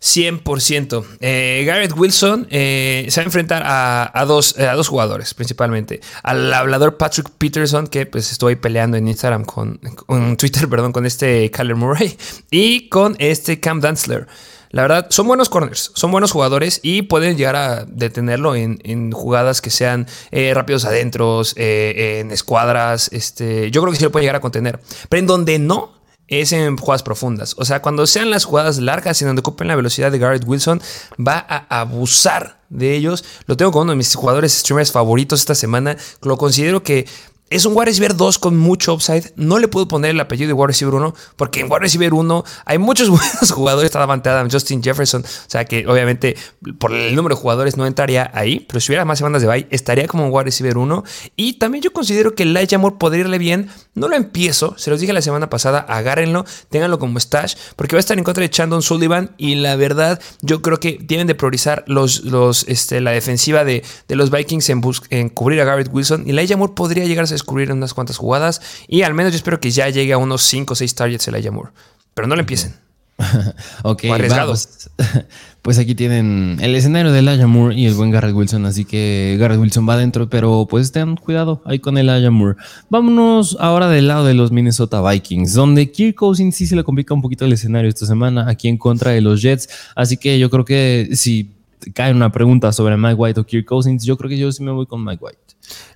100%. Eh, Garrett Wilson eh, se va a enfrentar a, dos, eh, a, dos, jugadores principalmente. Al hablador Patrick Peterson, que pues estoy peleando en Instagram con, con Twitter, perdón, con este Kyler Murray. Y con este Cam Dantzler. La verdad, son buenos corners, son buenos jugadores y pueden llegar a detenerlo en, jugadas que sean eh, rápidos adentros, eh, en escuadras. Este, yo creo que sí lo puede llegar a contener. Pero en donde no, es en jugadas profundas. O sea, cuando sean las jugadas largas y donde ocupen la velocidad de Garrett Wilson, va a abusar de ellos. Lo tengo como uno de mis jugadores streamers favoritos esta semana. Lo considero que es un wide receiver 2 con mucho upside. No le puedo poner el apellido de wide receiver 1 porque en wide receiver 1 hay muchos buenos jugadores. Está Davante Adams, Justin Jefferson. O sea que obviamente por el número de jugadores no entraría ahí. Pero si hubiera más semanas de bye, estaría como un wide receiver 1. Y también yo considero que Elijah Moore podría irle bien. No lo empiezo. Se los dije la semana pasada. Agárrenlo. Ténganlo como stash. Porque va a estar en contra de Chandon Sullivan. Y la verdad, yo creo que tienen de priorizar los, los, este, la defensiva de, de los Vikings en, en cubrir a Garrett Wilson. Y Elijah Moore podría llegar descubrir unas cuantas jugadas. Y al menos yo espero que ya llegue a unos 5 o 6 targets el Ayamur. Pero no le empiecen. ok, pues, pues, aquí tienen el escenario del Ayamur y el buen Garrett Wilson. Así que Garrett Wilson va adentro, pero pues tengan cuidado ahí con el Ayamur. Vámonos ahora del lado de los Minnesota Vikings, donde Kirk Cousins sí se le complica un poquito el escenario esta semana aquí en contra de los Jets. Así que yo creo que si cae una pregunta sobre Mike White o Kirk Cousins, yo creo que yo sí me voy con Mike White.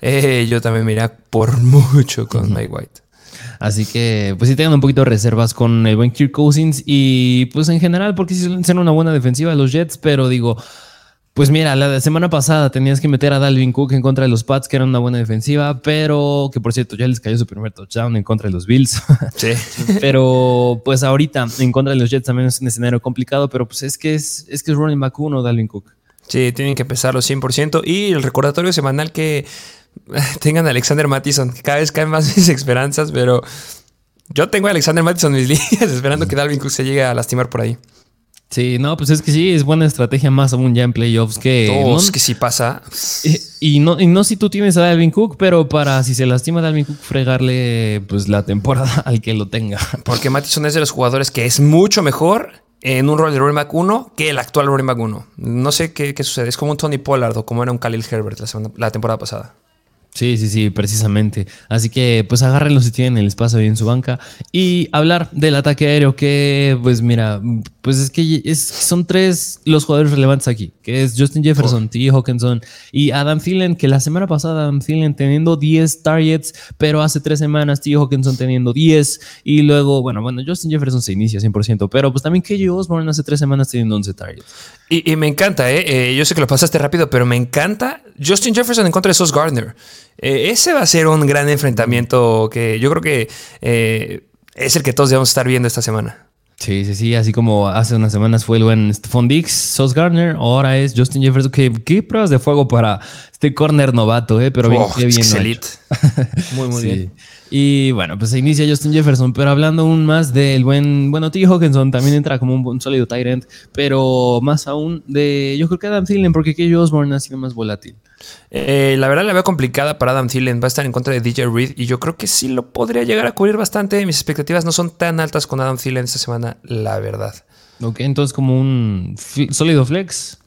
Eh, yo también me por mucho con Mike White. Así que, pues sí tengan un poquito de reservas con el buen Kirk Cousins y pues en general, porque sí son una buena defensiva los Jets, pero digo, pues mira, la semana pasada tenías que meter a Dalvin Cook en contra de los Pats, que era una buena defensiva, pero que por cierto ya les cayó su primer touchdown en contra de los Bills. Sí. pero pues ahorita en contra de los Jets también es un escenario complicado, pero pues es que es, es que es running back uno Dalvin Cook. Sí, tienen que empezarlo 100%. Y el recordatorio semanal que tengan a Alexander Mattison. Cada vez caen más mis esperanzas, pero yo tengo a Alexander Mattison en mis líneas esperando que Dalvin Cook se llegue a lastimar por ahí. Sí, no, pues es que sí, es buena estrategia más aún ya en playoffs que... Dos, que sí pasa. Y, no, y no si tú tienes a Dalvin Cook, pero para si se lastima Dalvin Cook, fregarle pues la temporada al que lo tenga. Porque Mattison es de los jugadores que es mucho mejor en un rol de running back 1 que el actual running back 1. No sé qué, sucede. Es como un Tony Pollard o como era un Khalil Herbert la temporada pasada. Sí, sí, sí, precisamente. Así que pues agárrenlo si tienen el espacio ahí en su banca. Y hablar del ataque aéreo que pues mira, pues es que es, son tres los jugadores relevantes aquí, que es Justin Jefferson, T. Hawkinson y Adam Thielen, que la semana pasada Adam Thielen teniendo 10 targets, pero hace tres semanas T. Hawkinson teniendo 10 y luego, bueno, bueno, Justin Jefferson se inicia 100%, pero pues también KJ Osborne hace tres semanas teniendo 11 targets. Y, me encanta, ¿eh? ¿eh? Yo sé que lo pasaste rápido, pero me encanta Justin Jefferson en contra de Sos Gardner. Eh, ese va a ser un gran enfrentamiento que yo creo que eh, es el que todos debemos estar viendo esta semana. Sí, sí, sí, así como hace unas semanas fue el buen Stephon Dix, Sos Gardner, ahora es Justin Jefferson. ¿Qué, qué pruebas de fuego para este corner novato, ¿eh? Pero bien, oh, bien. muy, muy bien. Y bueno, pues se inicia Justin Jefferson, pero hablando aún más del buen, bueno, T. Hawkinson también entra como un, sólido Tyrant, pero más aún de, yo creo que Adam Thielen, porque que Osborne ha sido más volátil. Eh, la verdad la veo complicada para Adam Thielen, va a estar en contra de DJ Reed y yo creo que sí lo podría llegar a cubrir bastante. Mis expectativas no son tan altas con Adam Thielen esta semana, la verdad. Ok, entonces como un sólido flex.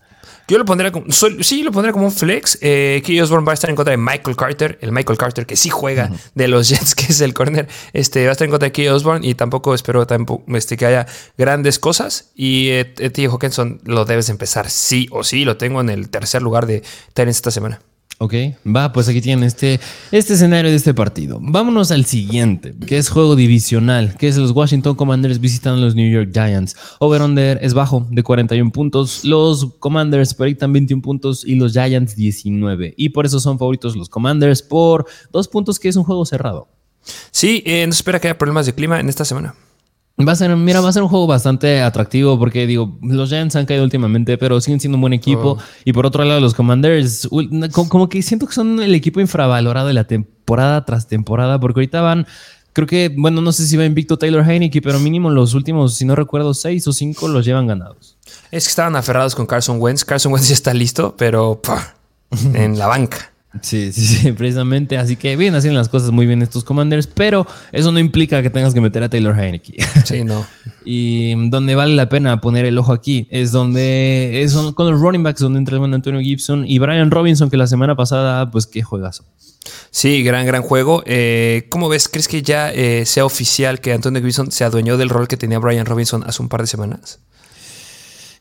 Yo lo pondría como. Sí, lo pondría como un flex. Eh, Osborne va a estar en contra de Michael Carter. El Michael Carter que sí juega de los Jets, que es el corner. Este, va a estar en contra de Key Osborne. Y tampoco espero tampoco, este, que haya grandes cosas. Y eh, T. Hawkinson lo debes empezar sí o sí. Lo tengo en el tercer lugar de Tyrants esta semana. Ok, va, pues aquí tienen este, este escenario de este partido. Vámonos al siguiente, que es juego divisional, que es los Washington Commanders visitando a los New York Giants. Over-under es bajo, de 41 puntos. Los Commanders proyectan 21 puntos y los Giants 19. Y por eso son favoritos los Commanders por dos puntos, que es un juego cerrado. Sí, eh, no espera que haya problemas de clima en esta semana. Va a ser, mira, va a ser un juego bastante atractivo porque digo, los Giants han caído últimamente, pero siguen siendo un buen equipo. Oh. Y por otro lado, los Commanders, como que siento que son el equipo infravalorado de la temporada tras temporada, porque ahorita van, creo que, bueno, no sé si va invicto Taylor Heineke, pero mínimo los últimos, si no recuerdo, seis o cinco los llevan ganados. Es que estaban aferrados con Carson Wentz. Carson Wentz ya está listo, pero en la banca. Sí, sí, sí, precisamente. Así que bien, hacen las cosas muy bien estos Commanders, pero eso no implica que tengas que meter a Taylor Heineke. Sí, no. y donde vale la pena poner el ojo aquí es donde es con los running backs, donde entra el Antonio Gibson y Brian Robinson, que la semana pasada, pues qué juegazo. Sí, gran, gran juego. Eh, ¿Cómo ves? ¿Crees que ya eh, sea oficial que Antonio Gibson se adueñó del rol que tenía Brian Robinson hace un par de semanas?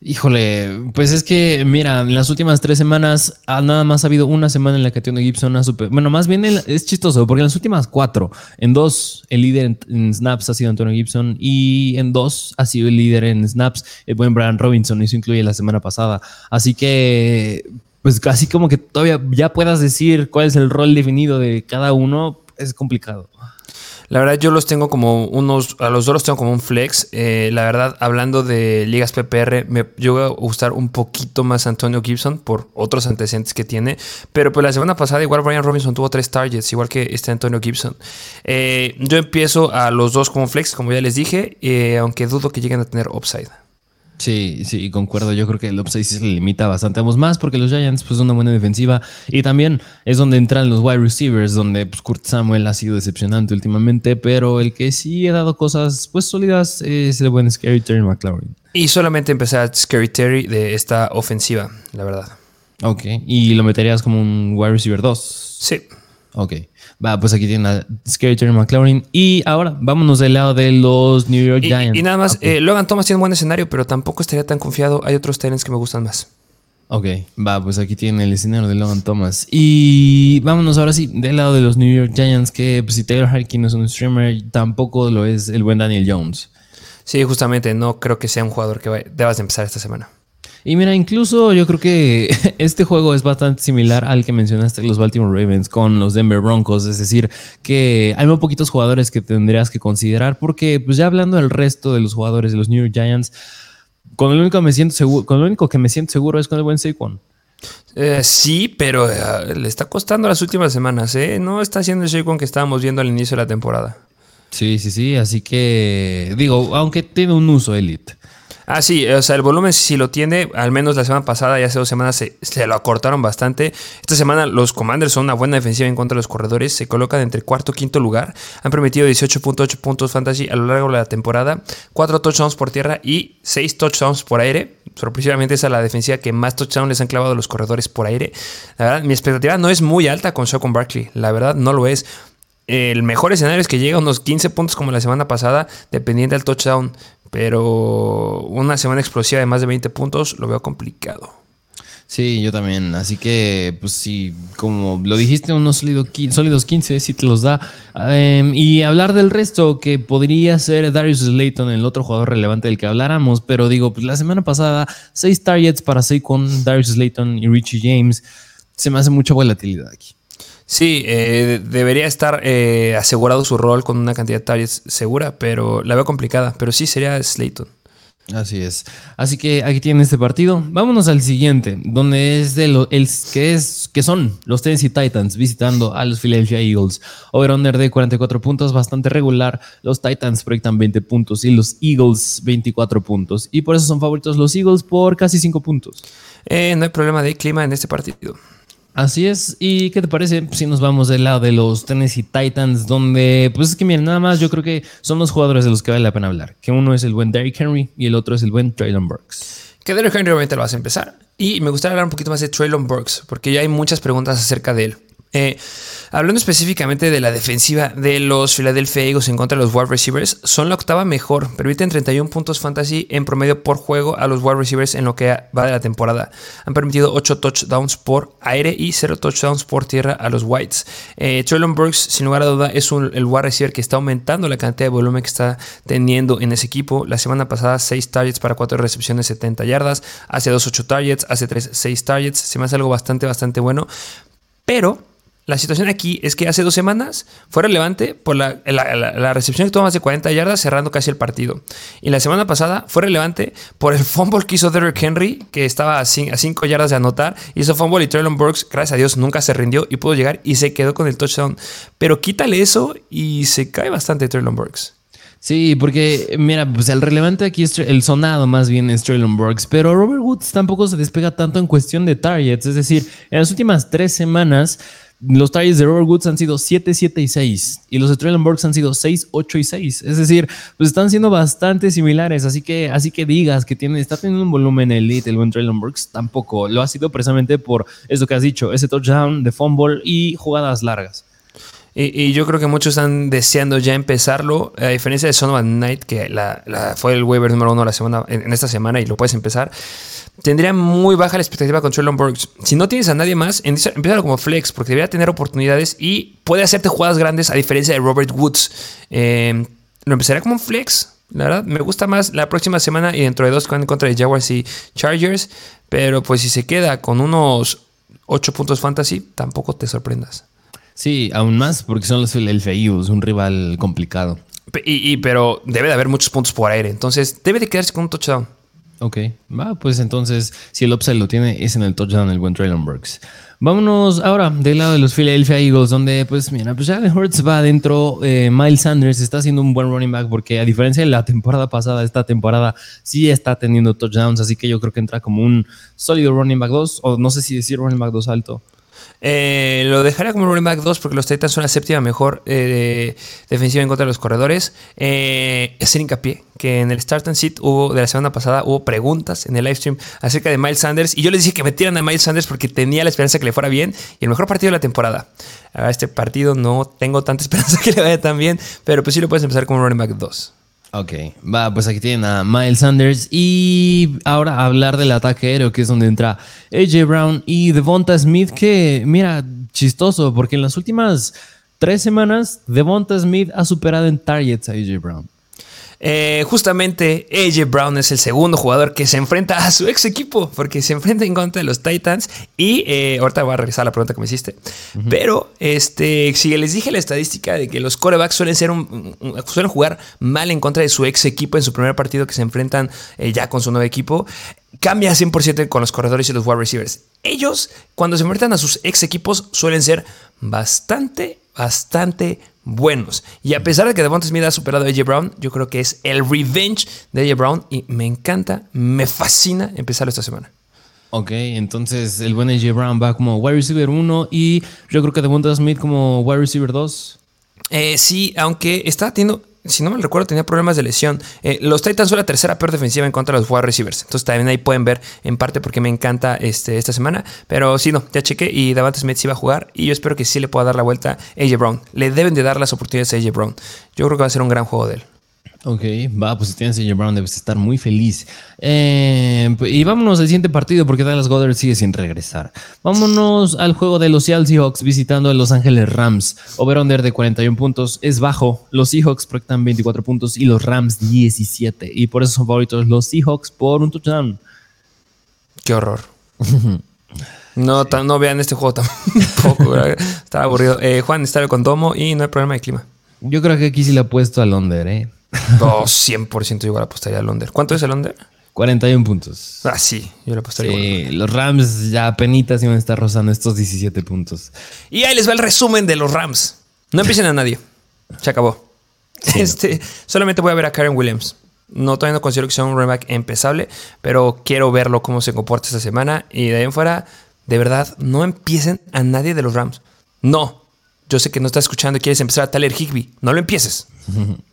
Híjole, pues es que, mira, en las últimas tres semanas ah, nada más ha habido una semana en la que Antonio Gibson ha super. Bueno, más bien es chistoso, porque en las últimas cuatro, en dos, el líder en, snaps ha sido Antonio Gibson y en dos ha sido el líder en snaps, el buen Brian Robinson, y eso incluye la semana pasada. Así que, pues casi como que todavía ya puedas decir cuál es el rol definido de cada uno, es complicado. La verdad, yo los tengo como unos, a los dos los tengo como un flex. Eh, la verdad, hablando de ligas PPR, me llegó a gustar un poquito más Antonio Gibson por otros antecedentes que tiene. Pero pues la semana pasada, igual Brian Robinson tuvo tres targets, igual que este Antonio Gibson. Eh, yo empiezo a los dos como flex, como ya les dije, eh, aunque dudo que lleguen a tener upside. Sí, sí, concuerdo. Yo creo que el upside sí se limita bastante. Vamos más porque los Giants, pues, una buena defensiva. Y también es donde entran los wide receivers, donde pues, Kurt Samuel ha sido decepcionante últimamente. Pero el que sí ha dado cosas, pues, sólidas es el buen Scary Terry McLaurin. Y solamente empezar Scary Terry de esta ofensiva, la verdad. Ok. ¿Y lo meterías como un wide receiver 2? Sí. Ok. Va, pues aquí tiene a Scary Terry McLaurin. Y ahora vámonos del lado de los New York Giants. Y, nada más, eh, Logan Thomas tiene un buen escenario, pero tampoco estaría tan confiado. Hay otros Tyrants que me gustan más. Ok, va, pues aquí tiene el escenario de Logan Thomas. Y vámonos ahora sí, del lado de los New York Giants, que pues, si Taylor Harkin no es un streamer, tampoco lo es el buen Daniel Jones. Sí, justamente, no creo que sea un jugador que debas de empezar esta semana. Y mira, incluso yo creo que este juego es bastante similar al que mencionaste los Baltimore Ravens con los Denver Broncos. Es decir, que hay muy poquitos jugadores que tendrías que considerar porque, pues ya hablando del resto de los jugadores de los New York Giants, con lo único que me siento seguro, con lo único que me siento seguro es con el buen Saquon. Eh, sí, pero eh, le está costando las últimas semanas, ¿eh? No está haciendo el Saquon que estábamos viendo al inicio de la temporada. Sí, sí, sí. Así que, digo, aunque tiene un uso elite. Ah, sí, o sea, el volumen si lo tiene, al menos la semana pasada y hace dos semanas se, lo acortaron bastante. Esta semana los Commanders son una buena defensiva en contra de los corredores, se colocan entre cuarto y quinto lugar, han permitido 18.8 puntos fantasy a lo largo de la temporada, 4 touchdowns por tierra y 6 touchdowns por aire. Sorpresivamente esa es la defensiva que más touchdowns les han clavado los corredores por aire. La verdad, mi expectativa no es muy alta con Shocon Barkley, la verdad no lo es. El mejor escenario es que llega a unos 15 puntos como la semana pasada, dependiente del touchdown. Pero una semana explosiva de más de 20 puntos lo veo complicado. Sí, yo también. Así que, pues sí, como lo dijiste, unos sólidos 15, si te los da. Em, y hablar del resto, que podría ser Darius Slayton, el otro jugador relevante del que habláramos. Pero digo, pues la semana pasada, 6 targets para con Darius Slayton y Richie James. Se me hace mucha volatilidad aquí. Sí, eh, debería estar eh, asegurado su rol con una cantidad de targets segura, pero la veo complicada. Pero sí sería Slayton. Así es. Así que aquí tienen este partido. Vámonos al siguiente, donde es de lo, el, que es que son los Tennessee Titans visitando a los Philadelphia Eagles. Over-under de 44 puntos, bastante regular. Los Titans proyectan 20 puntos y los Eagles 24 puntos. Y por eso son favoritos los Eagles por casi 5 puntos. Eh, no hay problema de clima en este partido. Así es. ¿Y qué te parece si nos vamos del lado de los Tennessee Titans, donde, pues es que miren, nada más yo creo que son los jugadores de los que vale la pena hablar. Que uno es el buen Derrick Henry y el otro es el buen Traylon Burks. Que Derrick Henry obviamente lo vas a empezar. Y me gustaría hablar un poquito más de Traylon Burks, porque ya hay muchas preguntas acerca de él. Eh, hablando específicamente de la defensiva de los Philadelphia Eagles en contra de los wide receivers, son la octava mejor. Permiten 31 puntos fantasy en promedio por juego a los wide receivers en lo que va de la temporada. Han permitido 8 touchdowns por aire y 0 touchdowns por tierra a los Whites. Eh, Traylon Burks, sin lugar a duda, es el wide receiver que está aumentando la cantidad de volumen que está teniendo en ese equipo. La semana pasada, 6 targets para 4 recepciones, 70 yardas. Hace 2, 8 targets. Hace 3, 6 targets. Se me hace algo bastante, bastante bueno. Pero la situación aquí es que hace dos semanas fue relevante por la, recepción que tuvo más de 40 yardas cerrando casi el partido. Y la semana pasada fue relevante por el fumble que hizo Derrick Henry, que estaba a 5 yardas de anotar. Hizo fumble y Traylon Burks, gracias a Dios, nunca se rindió y pudo llegar y se quedó con el touchdown. Pero quítale eso y se cae bastante Traylon Burks. Sí, porque mira, pues el relevante aquí es el sonado más bien es Traylon Burks, pero Robert Woods tampoco se despega tanto en cuestión de targets, es decir, en las últimas tres semanas los targets de Robert Woods han sido 7, 7 y 6. Y los de Traylon Burks han sido 6, 8 y 6. Es decir, pues están siendo bastante similares. Así que, así que digas que tiene, está teniendo un volumen elite el buen Traylon Burks, tampoco. Lo ha sido precisamente por eso que has dicho, ese touchdown de fumble y jugadas largas. Y, yo creo que muchos están deseando ya empezarlo. A diferencia de Son Night, que fue el waiver número uno la semana, en, esta semana y lo puedes empezar. Tendría muy baja la expectativa con Traylon Burks. Si no tienes a nadie más, empieza como flex, porque debería tener oportunidades y puede hacerte jugadas grandes a diferencia de Robert Woods. Eh, lo empezaría como un flex. La verdad, me gusta más la próxima semana y dentro de dos en contra de Jaguars y Chargers. Pero pues si se queda con unos 8 puntos fantasy, tampoco te sorprendas. Sí, aún más porque son los Philadelphia Eagles, un rival complicado. Y, pero debe de haber muchos puntos por aire, entonces debe de quedarse con un touchdown. Ok, va, pues entonces si el upside lo tiene es en el touchdown el buen Traylon Burks. Vámonos ahora del lado de los Philadelphia Eagles, donde pues mira, pues ya Hurts va adentro, eh, Miles Sanders está haciendo un buen running back porque a diferencia de la temporada pasada, esta temporada sí está teniendo touchdowns, así que yo creo que entra como un sólido running back 2, o no sé si decir running back 2 alto. Eh, lo dejaría como running back 2 porque los Titans son la séptima mejor eh, defensiva en contra de los corredores. Eh, hacer hincapié que en el Start and Sit hubo, de la semana pasada hubo preguntas en el live stream acerca de Miles Sanders y yo les dije que metieran a Miles Sanders porque tenía la esperanza que le fuera bien y el mejor partido de la temporada. A este partido no tengo tanta esperanza que le vaya tan bien, pero pues sí lo puedes empezar como running back 2. Ok, va, pues aquí tienen a Miles Sanders y ahora hablar del ataque aéreo, que es donde entra AJ Brown y Devonta Smith, que mira, chistoso, porque en las últimas tres semanas Devonta Smith ha superado en targets a AJ Brown. Eh, justamente AJ Brown es el segundo jugador que se enfrenta a su ex equipo, porque se enfrenta en contra de los Titans. Y eh, ahorita voy a revisar la pregunta que me hiciste. Pero este, si les dije la estadística de que los corebacks suelen, ser un, suelen jugar mal en contra de su ex equipo en su primer partido que se enfrentan eh, ya con su nuevo equipo, cambia 100% con los corredores y los wide receivers. Ellos, cuando se enfrentan a sus ex equipos, suelen ser bastante, bastante buenos. Y a pesar de que Devonta Smith ha superado a AJ Brown, yo creo que es el revenge de AJ Brown y me encanta, me fascina empezar esta semana. Ok, entonces el buen AJ Brown va como wide receiver 1 y yo creo que Devonta Smith como wide receiver 2. Eh, sí, aunque está teniendo si no me recuerdo, tenía problemas de lesión. Eh, los Titans son la tercera peor defensiva en contra de los wide receivers. Entonces también ahí pueden ver en parte porque me encanta este, esta semana. Pero sí, no, ya chequé y Davante Smith sí va a jugar. Y yo espero que sí le pueda dar la vuelta a AJ Brown. Le deben de dar las oportunidades a AJ Brown. Yo creo que va a ser un gran juego de él. Ok, va, pues si tienes a Brown debes estar muy feliz. Eh, y vámonos al siguiente partido porque Dallas Goddard sigue sin regresar. Vámonos al juego de los Seattle Seahawks visitando a Los Ángeles Rams. Over-under de 41 puntos es bajo. Los Seahawks proyectan 24 puntos y los Rams 17. Y por eso son favoritos los Seahawks por un touchdown. Qué horror. no, no vean este juego tampoco. Está aburrido. Eh, Juan está con domo y no hay problema de clima. Yo creo que aquí sí le ha puesto al under, ¿eh? Oh, 100% igual apostaría al under. ¿Cuánto es el under? 41 puntos. Ah, sí, yo le apostaría sí, Los Rams ya penitas iban a estar rozando estos 17 puntos. Y ahí les va el resumen de los Rams. No empiecen a nadie. Se acabó. este, Solamente voy a ver a Karen Williams. No, todavía no considero que sea un running empezable, pero quiero verlo cómo se comporta esta semana. Y de ahí en fuera, de verdad, no empiecen a nadie de los Rams. No, yo sé que no estás escuchando y quieres empezar a Tyler Higby. No lo empieces.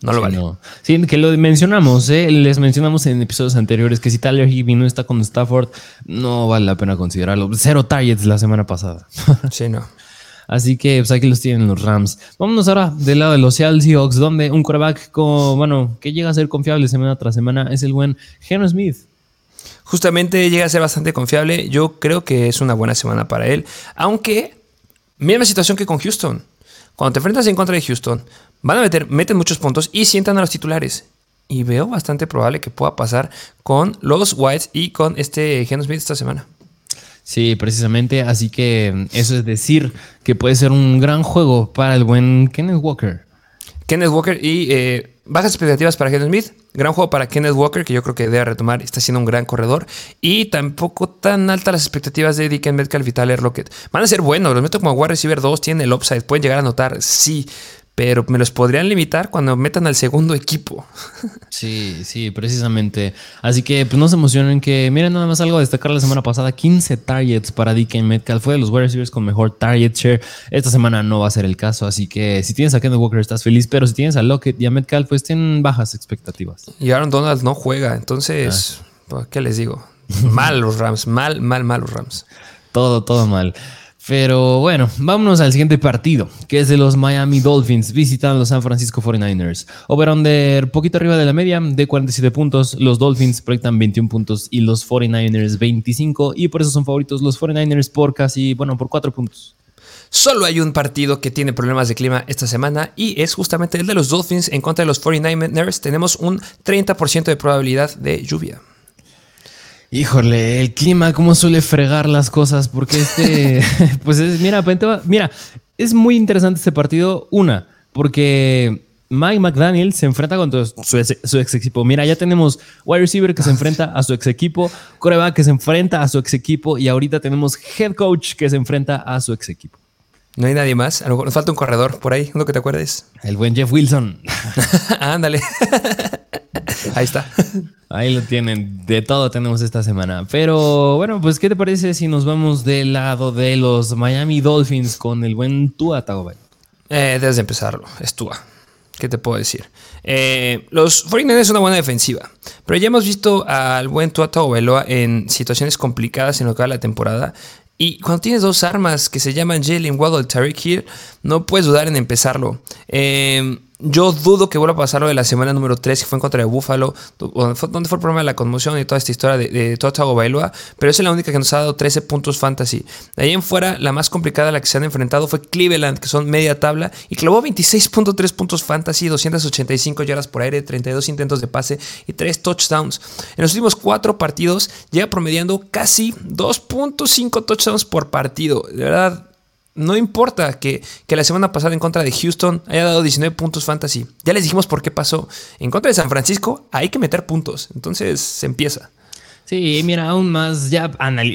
No lo vale. Sí, que lo mencionamos, ¿eh? les mencionamos en episodios anteriores que si Tyler Higby no está con Stafford, no vale la pena considerarlo. Cero targets la semana pasada. sí, no. Así que pues aquí los tienen los Rams. Vámonos ahora del lado de los Seattle Seahawks, donde un quarterback con, bueno, que llega a ser confiable semana tras semana es el buen Geno Smith. Justamente llega a ser bastante confiable. Yo creo que es una buena semana para él. Aunque, misma situación que con Houston. Cuando te enfrentas en contra de Houston, van a meter, meten muchos puntos y sientan a los titulares. Y veo bastante probable que pueda pasar con los Whites y con este Geno Smith esta semana. Sí, precisamente. Así que eso es decir que puede ser un gran juego para el buen Kenneth Walker. Kenneth Walker y eh, bajas expectativas para Kenneth Smith. Gran juego para Kenneth Walker, que yo creo que debe retomar. Está siendo un gran corredor. Y tampoco tan altas las expectativas de Dickens Metcalf y Tyler Lockett. Van a ser buenos. Los meto como wide receiver 2. Tienen el upside. Pueden llegar a notar. Sí pero me los podrían limitar cuando metan al segundo equipo. Sí, sí, precisamente. Así que pues no se emocionen que, miren nada más algo a destacar la semana pasada, 15 targets para DK Metcalf, fue de los wide receivers con mejor target share. Esta semana no va a ser el caso, así que si tienes a Kenneth Walker estás feliz, pero si tienes a Lockett y a Metcalf pues tienen bajas expectativas. Y Aaron Donald no juega, entonces, ah. ¿qué les digo? mal los Rams, mal, mal, mal los Rams. Todo, todo mal. Pero bueno, vámonos al siguiente partido, que es de los Miami Dolphins visitando los San Francisco 49ers. Over-under poquito arriba de la media, de 47 puntos. Los Dolphins proyectan 21 puntos y los 49ers 25. Y por eso son favoritos los 49ers por casi, bueno, por 4 puntos. Solo hay un partido que tiene problemas de clima esta semana y es justamente el de los Dolphins en contra de los 49ers. Tenemos un 30% de probabilidad de lluvia. Híjole, el clima, cómo suele fregar las cosas, porque este, pues es, mira, mira, es muy interesante este partido. Una, porque Mike McDaniel se enfrenta con su ex, equipo. Mira, ya tenemos wide receiver que se enfrenta a su ex equipo, coreback que se enfrenta a su ex equipo y ahorita tenemos head coach que se enfrenta a su ex equipo. No hay nadie más. A lo mejor nos falta un corredor por ahí, uno que te acuerdes. El buen Jeff Wilson. Ándale. ahí está. Ahí lo tienen. De todo tenemos esta semana. Pero bueno, pues, ¿qué te parece si nos vamos del lado de los Miami Dolphins con el buen Tua Tagovailoa? Eh, debes de empezarlo. Es Tua. ¿Qué te puedo decir? Eh, los 49 es una buena defensiva, pero ya hemos visto al buen Tua Tagovailoa en situaciones complicadas en lo que va la temporada. Y cuando tienes dos armas que se llaman Jalen Waddle y Tariq Hill, no puedes dudar en empezarlo. Eh, yo dudo que vuelva a pasar lo de la semana número 3, que fue en contra de Buffalo, donde fue, el problema de la conmoción y toda esta historia de, de Tua Bailoa, pero esa es la única que nos ha dado 13 puntos fantasy. De ahí en fuera, la más complicada a la que se han enfrentado fue Cleveland, que son media tabla, y clavó 26.3 puntos fantasy, 285 yardas por aire, 32 intentos de pase y 3 touchdowns. En los últimos 4 partidos llega promediando casi 2.5 touchdowns por partido. De verdad, no importa que, la semana pasada en contra de Houston haya dado 19 puntos fantasy. Ya les dijimos por qué pasó. En contra de San Francisco hay que meter puntos. Entonces se empieza. Sí, mira, aún más, ya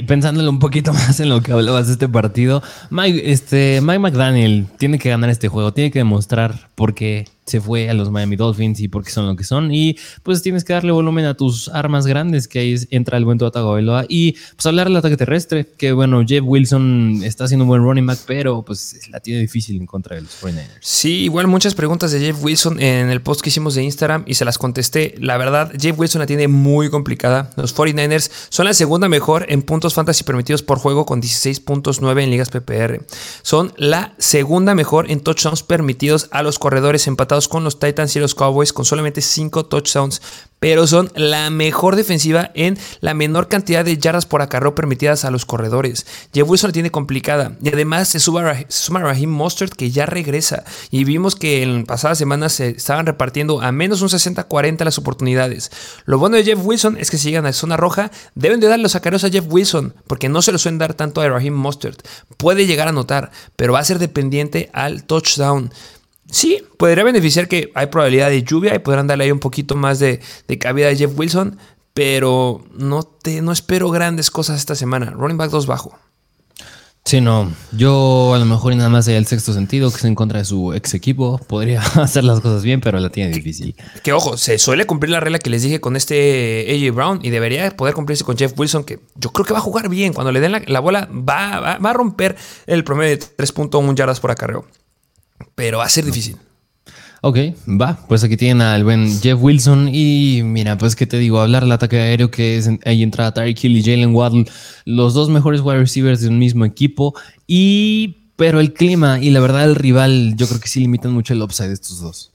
pensándole un poquito más en lo que hablabas de este partido, Mike, este, Mike McDaniel tiene que ganar este juego, tiene que demostrar por qué se fue a los Miami Dolphins y porque son lo que son. Y pues tienes que darle volumen a tus armas grandes, que ahí entra el buen Tua Tagovailoa. Y pues hablar del ataque terrestre, que bueno, Jeff Wilson está haciendo un buen running back, pero pues la tiene difícil en contra de los 49ers. Sí, igual muchas preguntas de Jeff Wilson en el post que hicimos de Instagram y se las contesté. La verdad, Jeff Wilson la tiene muy complicada. Los 49ers son la segunda mejor en puntos fantasy permitidos por juego con 16.9 en ligas PPR. Son la segunda mejor en touchdowns permitidos a los corredores empatados con los Titans y los Cowboys con solamente 5 touchdowns, pero son la mejor defensiva en la menor cantidad de yardas por acarreo permitidas a los corredores. Jeff Wilson la tiene complicada y además se suma, Raheem Mostert que ya regresa y vimos que en pasadas semanas se estaban repartiendo a menos un 60-40 las oportunidades. Lo bueno de Jeff Wilson es que si llegan a zona roja deben de darle los acarreos a Jeff Wilson porque no se lo suelen dar tanto a Raheem Mostert. Puede llegar a notar, pero va a ser dependiente al touchdown. Sí, podría beneficiar que hay probabilidad de lluvia y podrán darle ahí un poquito más de, cabida a Jeff Wilson, pero no, te, no espero grandes cosas esta semana. Running back 2 bajo. Sí, no. Yo a lo mejor y nada más el sexto sentido, que es en contra de su ex equipo. Podría hacer las cosas bien, pero la tiene difícil. Que, ojo, se suele cumplir la regla que les dije con este AJ Brown y debería poder cumplirse con Jeff Wilson, que yo creo que va a jugar bien. Cuando le den la, bola, va, va, va, a romper el promedio de 3.1 yardas por acarreo pero va a ser difícil. Ok, va. Pues aquí tienen al buen Jeff Wilson. Y mira, pues que te digo, hablar del ataque aéreo que es ahí entra Tyreek Hill y Jalen Waddle, los dos mejores wide receivers de un mismo equipo. Y pero el clima y la verdad el rival, yo creo que sí limitan mucho el upside de estos dos.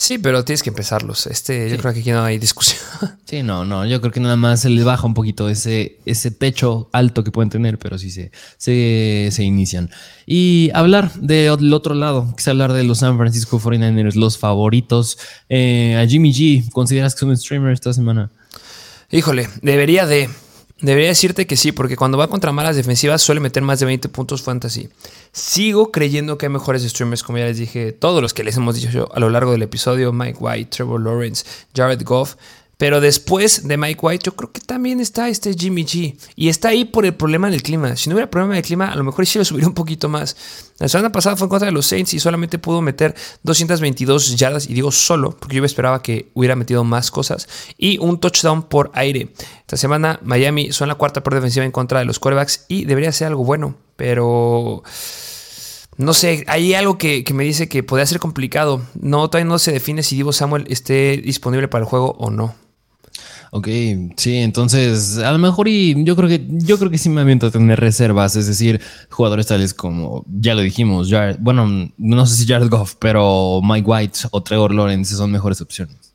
Sí, pero tienes que empezarlos. Este, yo creo que aquí no hay discusión. Sí, no, no. Yo creo que nada más se les baja un poquito ese, ese techo alto que pueden tener, pero sí se, se, inician. Y hablar del otro lado, es hablar de los San Francisco 49ers, los favoritos. Eh, a Jimmy G, ¿consideras que es un streamer esta semana? Híjole, debería de. Debería decirte que sí, porque cuando va contra malas defensivas suele meter más de 20 puntos fantasy. Sigo creyendo que hay mejores streamers, como ya les dije, todos los que les hemos dicho a lo largo del episodio, Mike White, Trevor Lawrence, Jared Goff, pero después de Mike White, yo creo que también está este Jimmy G. Y está ahí por el problema del clima. Si no hubiera problema del clima, a lo mejor sí lo subiría un poquito más. La semana pasada fue en contra de los Saints y solamente pudo meter 222 yardas. Y digo solo, porque yo esperaba que hubiera metido más cosas. Y un touchdown por aire. Esta semana Miami son la cuarta por defensiva en contra de los quarterbacks. Y debería ser algo bueno. Pero no sé, hay algo que, me dice que podría ser complicado. No, todavía no se define si Divo Samuel esté disponible para el juego o no. Ok, sí, entonces a lo mejor y yo creo que yo creo que sí me aviento a tener reservas, es decir, jugadores tales como ya lo dijimos, bueno, no sé si Jared Goff, pero Mike White o Trevor Lawrence son mejores opciones.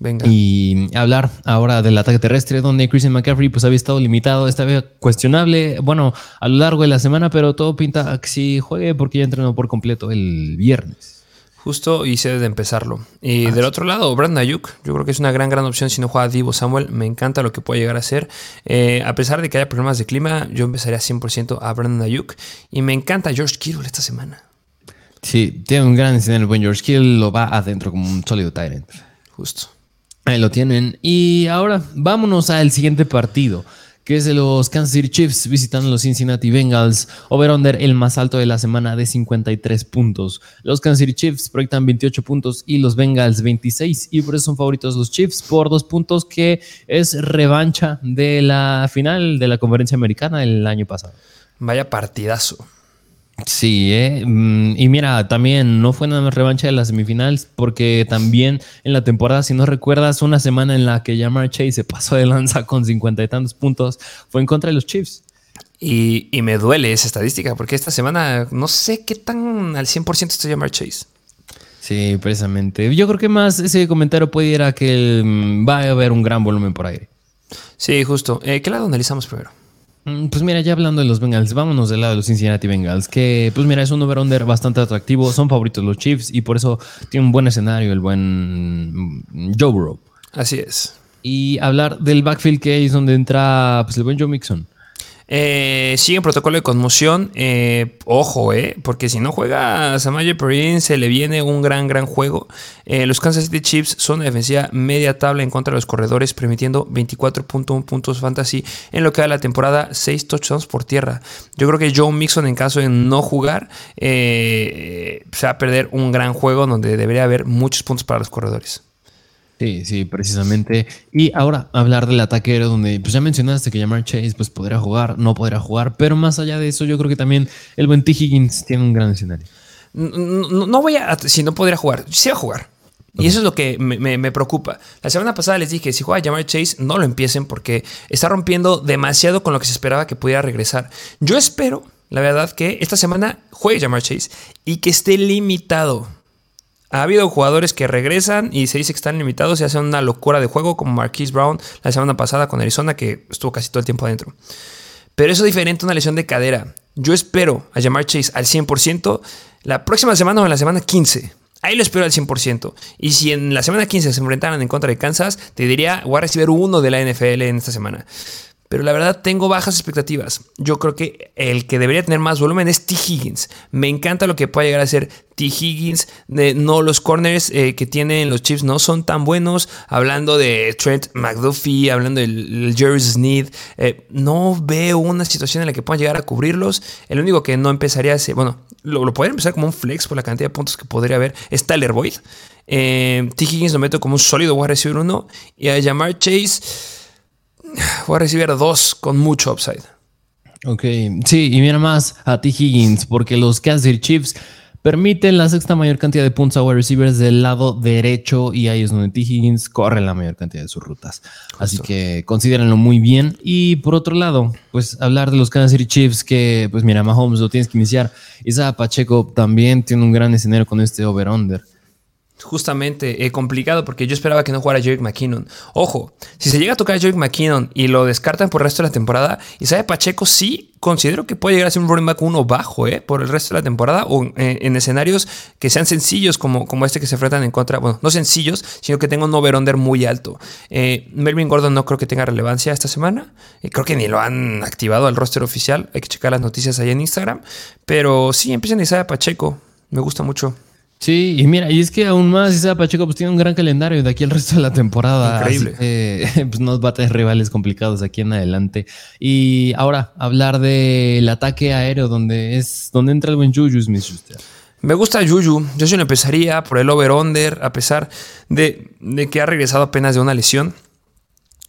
Venga. Y hablar ahora del ataque terrestre, donde Christian McCaffrey pues había estado limitado, estaba cuestionable, bueno, a lo largo de la semana, pero todo pinta a que sí juegue porque ya entrenó por completo el viernes. Justo y debe de empezarlo. Y ah, del otro lado, Brandon Ayuk, yo creo que es una gran, gran opción si no juega Divo Samuel. Me encanta lo que puede llegar a ser. Eh, a pesar de que haya problemas de clima, yo empezaría 100% a Brandon Ayuk. Y me encanta George Kittle esta semana. Sí, tiene un gran escenario el buen George Kittle, lo va adentro como un sólido Tyrant. Justo. Ahí lo tienen. Y ahora vámonos al siguiente partido que es de los Kansas City Chiefs visitando los Cincinnati Bengals. Over-under el más alto de la semana de 53 puntos. Los Kansas City Chiefs proyectan 28 puntos y los Bengals 26. Y por eso son favoritos los Chiefs por dos puntos, que es revancha de la final de la conferencia americana del año pasado. Vaya partidazo. Sí, eh. Mm, y mira, también no fue nada más revancha de las semifinales, porque también en la temporada, si no recuerdas, una semana en la que Jamar Chase se pasó de lanza con cincuenta y tantos puntos, fue en contra de los Chiefs. Y, me duele esa estadística, porque esta semana no sé qué tan al 100% está Jamar Chase. Sí, precisamente. Yo creo que más ese comentario puede ir a que mm, va a haber un gran volumen por aire. Sí, justo. Eh, ¿Qué lado analizamos primero? Mm, pues mira, ya hablando de los Bengals, vámonos del lado de los Cincinnati Bengals, que pues mira, es un over-under bastante atractivo, son favoritos los Chiefs y por eso tiene un buen escenario el buen mm, Joe Burrow. Así es. Y hablar del backfield que es donde entra pues, el buen Joe Mixon. Eh, sigue protocolo de conmoción. Eh, ojo, eh, porque si no juega Samaje Perrin, se le viene un gran, gran juego. Eh, los Kansas City Chiefs son defensiva media tabla en contra de los corredores, permitiendo 24.1 puntos fantasy en lo que da la temporada, 6 touchdowns por tierra. Yo creo que Joe Mixon, en caso de no jugar, se va a perder un gran juego donde debería haber muchos puntos para los corredores. Sí, sí, precisamente. Y ahora hablar del ataque donde pues ya mencionaste que Jamar Chase pues podría jugar, no podrá jugar, pero más allá de eso yo creo que también el buen T. Higgins tiene un gran escenario. No, voy a, si no podría jugar, sí va a jugar. Y eso es lo que me, preocupa. La semana pasada les dije, si juega Jamar Chase, no lo empiecen porque está rompiendo demasiado con lo que se esperaba que pudiera regresar. Yo espero, la verdad, que esta semana juegue Jamar Chase y que esté limitado. Ha habido jugadores que regresan y se dice que están limitados y hacen una locura de juego, como Marquise Brown la semana pasada con Arizona, que estuvo casi todo el tiempo adentro. Pero eso es diferente a una lesión de cadera. Yo espero a llamar Chase al 100% la próxima semana o en la semana 15. Ahí lo espero al 100%. Y si en la semana 15 se enfrentaran en contra de Kansas, te diría, voy a recibir uno de la NFL en esta semana pero la verdad tengo bajas expectativas. Yo creo que el que debería tener más volumen es T. Higgins. Me encanta lo que puede llegar a ser T. Higgins. no, los corners eh, que tienen los Chiefs no son tan buenos. Hablando de Trent McDuffie, hablando del Jerry Sneed, eh, no veo una situación en la que puedan llegar a cubrirlos. El único que no empezaría a ser, bueno, lo, lo podría empezar como un flex por la cantidad de puntos que podría haber es Tyler Boyd. Eh, T. Higgins lo meto como un sólido a recibir uno. Y a llamar Chase voy a recibir dos con mucho upside. Ok, sí, y mira más a T. Higgins, porque los Kansas Chiefs permiten la sexta mayor cantidad de puntos a wide receivers del lado derecho y ahí es donde T. Higgins corre la mayor cantidad de sus rutas. Así que considérenlo muy bien. Y por otro lado, pues hablar de los Kansas City Chiefs, que pues mira, Mahomes lo tienes que iniciar. Isa Pacheco también tiene un gran escenario con este over-under justamente eh, complicado porque yo esperaba que no jugara Jerick McKinnon. Ojo, si se llega a tocar Jerick McKinnon y lo descartan por el resto de la temporada, Isaiah Pacheco sí considero que puede llegar a ser un running back uno bajo eh, por el resto de la temporada o eh, en escenarios que sean sencillos como, como este que se enfrentan en contra, bueno, no sencillos, sino que tenga un over-under muy alto. Melvin Gordon no creo que tenga relevancia esta semana, creo que ni lo han activado al roster oficial, hay que checar las noticias ahí en Instagram, pero sí, empiezan Isaiah Pacheco, me gusta mucho. Sí, y mira, y es que aún más Isaiah Pacheco pues tiene un gran calendario de aquí al resto de la temporada. Increíble. pues nos va a tener rivales complicados aquí en adelante. Y ahora, hablar del ataque aéreo, donde es donde entra el buen Juju Smith Schuster. Me gusta Juju. Yo sí lo empezaría por el over-under, a pesar de, de que ha regresado apenas de una lesión.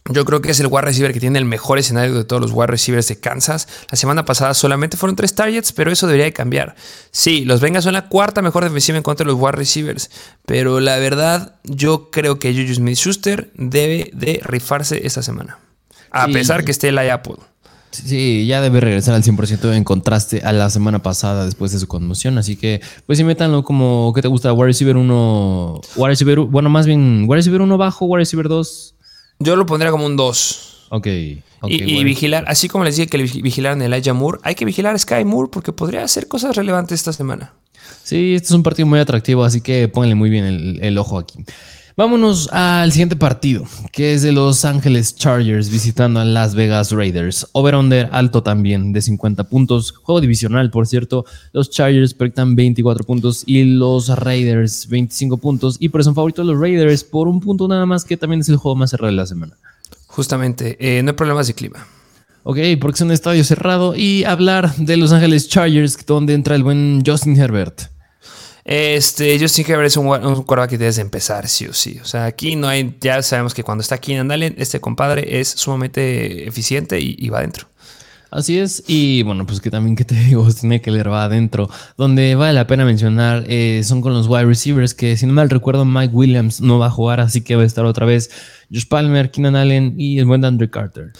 Yo creo que es el wide receiver que tiene el mejor escenario de todos los wide receivers de Kansas. La semana pasada solamente fueron tres targets, pero eso debería de cambiar. Sí, los Bengals son la cuarta mejor defensiva en contra de los wide receivers, pero la verdad yo creo que Juju Smith-Schuster debe de rifarse esta semana. A pesar que esté el Apple. Sí, ya debe regresar al 100% en contraste a la semana pasada después de su conmoción. Así que, pues sí, métanlo como, ¿qué te gusta? Wide receiver 1, wide receiver, bueno, más bien, wide receiver 1 bajo, wide receiver 2. Yo lo pondría como un 2. Ok. y, vigilar, así como les dije que vigilaran el Elijah Moore, hay que vigilar a Sky Moore porque podría hacer cosas relevantes esta semana. Sí, este es un partido muy atractivo, así que pónganle muy bien el ojo aquí. Vámonos al siguiente partido, que es de Los Ángeles Chargers visitando a Las Vegas Raiders. Over-under alto también, de 50 puntos. Juego divisional, por cierto. Los Chargers proyectan 24 puntos y los Raiders 25 puntos. Y por eso son favoritos los Raiders por un punto nada más, que también es el juego más cerrado de la semana. Justamente, eh, no hay problemas de clima. Ok, porque es un estadio cerrado. Y hablar de Los Ángeles Chargers, donde entra el buen Justin Herbert. Este, Justin Herbert es un, un quarterback que debes empezar, sí o sí. O sea, aquí no hay, ya sabemos que cuando está aquí en Allen, este compadre es sumamente eficiente y, va adentro. Así es, y bueno, pues que también que te digo, tiene que leer va adentro. Donde vale la pena mencionar eh, son con los wide receivers, que si no mal recuerdo, Mike Williams no va a jugar, así que va a estar otra vez Josh Palmer, Keenan Allen y el buen Andrew Carter.